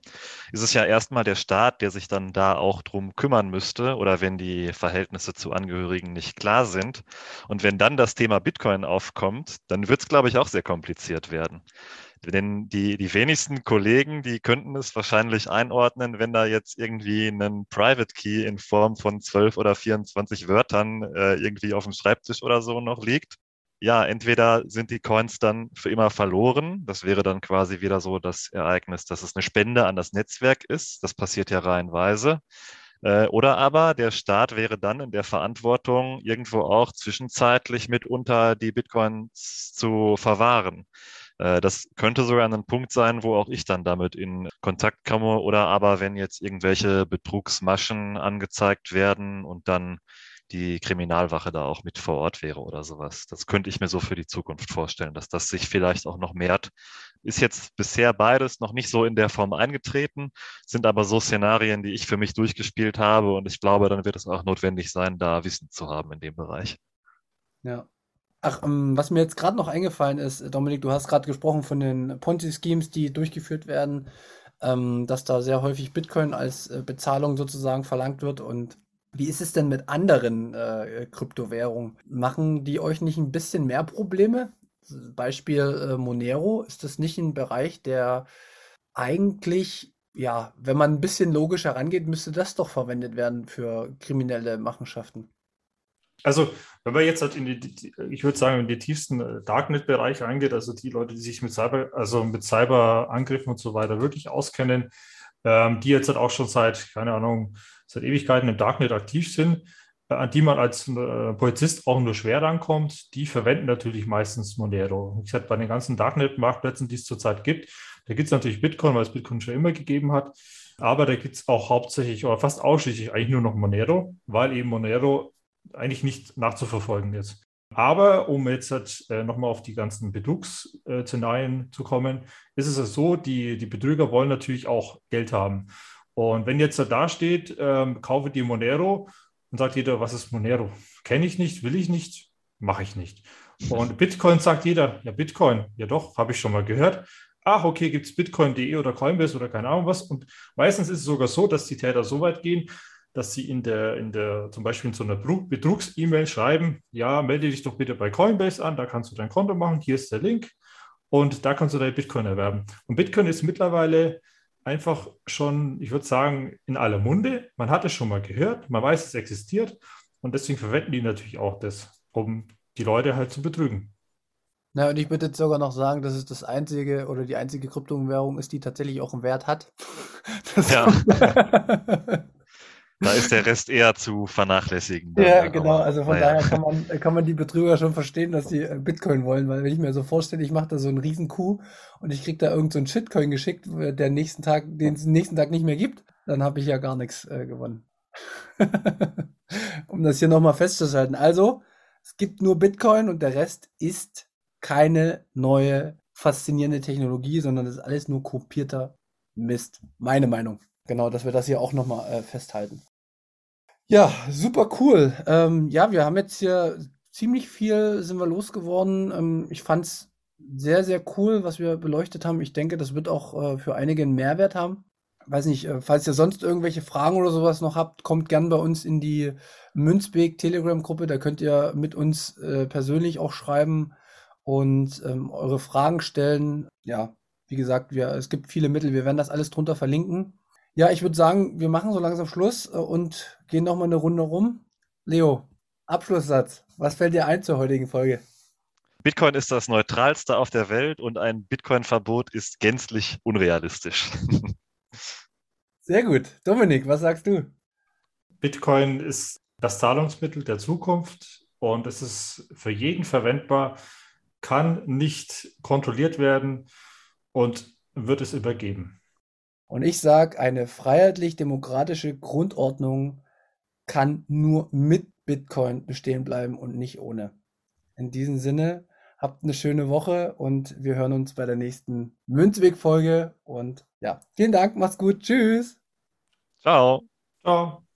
ist es ja erstmal der Staat, der sich dann da auch drum kümmern müsste oder wenn die Verhältnisse zu Angehörigen nicht klar sind. Und wenn dann das Thema Bitcoin aufkommt, dann wird es, glaube ich, auch sehr kompliziert werden. Denn die, die wenigsten Kollegen, die könnten es wahrscheinlich einordnen, wenn da jetzt irgendwie ein Private Key in Form von 12 oder 24 Wörtern äh, irgendwie auf dem Schreibtisch oder so noch liegt ja, entweder sind die Coins dann für immer verloren. Das wäre dann quasi wieder so das Ereignis, dass es eine Spende an das Netzwerk ist. Das passiert ja reihenweise. Äh, oder aber der Staat wäre dann in der Verantwortung, irgendwo auch zwischenzeitlich mitunter die Bitcoins zu verwahren. Äh, das könnte sogar ein Punkt sein, wo auch ich dann damit in Kontakt komme. Oder aber wenn jetzt irgendwelche Betrugsmaschen angezeigt werden und dann die Kriminalwache da auch mit vor Ort wäre oder sowas. Das könnte ich mir so für die Zukunft vorstellen, dass das sich vielleicht auch noch mehrt. Ist jetzt bisher beides noch nicht so in der Form eingetreten, sind aber so Szenarien, die ich für mich durchgespielt habe und ich glaube, dann wird es auch notwendig sein, da Wissen zu haben in dem Bereich. Ja. Ach, ähm, was mir jetzt gerade noch eingefallen ist, Dominik, du hast gerade gesprochen von den Ponzi-Schemes, die durchgeführt werden, ähm, dass da sehr häufig Bitcoin als äh, Bezahlung sozusagen verlangt wird und wie ist es denn mit anderen äh, Kryptowährungen? Machen die euch nicht ein bisschen mehr Probleme? Beispiel äh, Monero, ist das nicht ein Bereich, der eigentlich, ja, wenn man ein bisschen logisch herangeht, müsste das doch verwendet werden für kriminelle Machenschaften? Also, wenn man jetzt halt in die, ich würde sagen, in die tiefsten äh, Darknet-Bereiche reingeht, also die Leute, die sich mit Cyber, also mit Cyberangriffen und so weiter wirklich auskennen, ähm, die jetzt halt auch schon seit, keine Ahnung, seit Ewigkeiten im Darknet aktiv sind, äh, an die man als äh, Polizist auch nur schwer rankommt, die verwenden natürlich meistens Monero. Ich sage, bei den ganzen Darknet-Marktplätzen, die es zurzeit gibt, da gibt es natürlich Bitcoin, weil es Bitcoin schon immer gegeben hat. Aber da gibt es auch hauptsächlich oder fast ausschließlich eigentlich nur noch Monero, weil eben Monero eigentlich nicht nachzuverfolgen ist. Aber um jetzt halt, äh, nochmal auf die ganzen Betrugsszenarien äh, zu kommen, ist es so, die, die Betrüger wollen natürlich auch Geld haben. Und wenn jetzt da steht, ähm, kaufe die Monero, dann sagt jeder, was ist Monero? Kenne ich nicht, will ich nicht, mache ich nicht. Und Bitcoin sagt jeder, ja, Bitcoin, ja doch, habe ich schon mal gehört. Ach, okay, gibt es Bitcoin.de oder Coinbase oder keine Ahnung was. Und meistens ist es sogar so, dass die Täter so weit gehen, dass sie in der, in der, zum Beispiel in so einer Betrugs-E-Mail schreiben, ja, melde dich doch bitte bei Coinbase an, da kannst du dein Konto machen, hier ist der Link und da kannst du dein Bitcoin erwerben. Und Bitcoin ist mittlerweile einfach schon, ich würde sagen, in aller Munde. Man hat es schon mal gehört, man weiß, es existiert und deswegen verwenden die natürlich auch das, um die Leute halt zu betrügen. Na, und ich würde jetzt sogar noch sagen, dass es das einzige oder die einzige Kryptowährung ist, die tatsächlich auch einen Wert hat. Das ja. Da ist der Rest eher zu vernachlässigen. Ja, genau. Also von naja. daher kann man, kann man die Betrüger schon verstehen, dass die äh, Bitcoin wollen, weil wenn ich mir so vorstelle, ich mache da so einen riesen Coup und ich kriege da irgendeinen so Shitcoin geschickt, äh, der nächsten Tag, den es nächsten Tag nicht mehr gibt, dann habe ich ja gar nichts äh, gewonnen. um das hier nochmal festzuhalten. Also, es gibt nur Bitcoin und der Rest ist keine neue faszinierende Technologie, sondern das ist alles nur kopierter Mist. Meine Meinung. Genau, dass wir das hier auch nochmal äh, festhalten. Ja, super cool. Ähm, ja, wir haben jetzt hier ziemlich viel sind wir losgeworden. Ähm, ich fand's sehr, sehr cool, was wir beleuchtet haben. Ich denke, das wird auch äh, für einige einen Mehrwert haben. Weiß nicht, äh, falls ihr sonst irgendwelche Fragen oder sowas noch habt, kommt gern bei uns in die Münzweg Telegram-Gruppe. Da könnt ihr mit uns äh, persönlich auch schreiben und ähm, eure Fragen stellen. Ja, wie gesagt, wir, es gibt viele Mittel. Wir werden das alles drunter verlinken. Ja, ich würde sagen, wir machen so langsam Schluss äh, und gehen noch mal eine Runde rum. Leo, Abschlusssatz. Was fällt dir ein zur heutigen Folge? Bitcoin ist das neutralste auf der Welt und ein Bitcoin-Verbot ist gänzlich unrealistisch. Sehr gut. Dominik, was sagst du? Bitcoin ist das Zahlungsmittel der Zukunft und es ist für jeden verwendbar, kann nicht kontrolliert werden und wird es übergeben. Und ich sage, eine freiheitlich-demokratische Grundordnung kann nur mit Bitcoin bestehen bleiben und nicht ohne. In diesem Sinne, habt eine schöne Woche und wir hören uns bei der nächsten Münzweg-Folge. Und ja, vielen Dank, macht's gut, tschüss. Ciao. Ciao.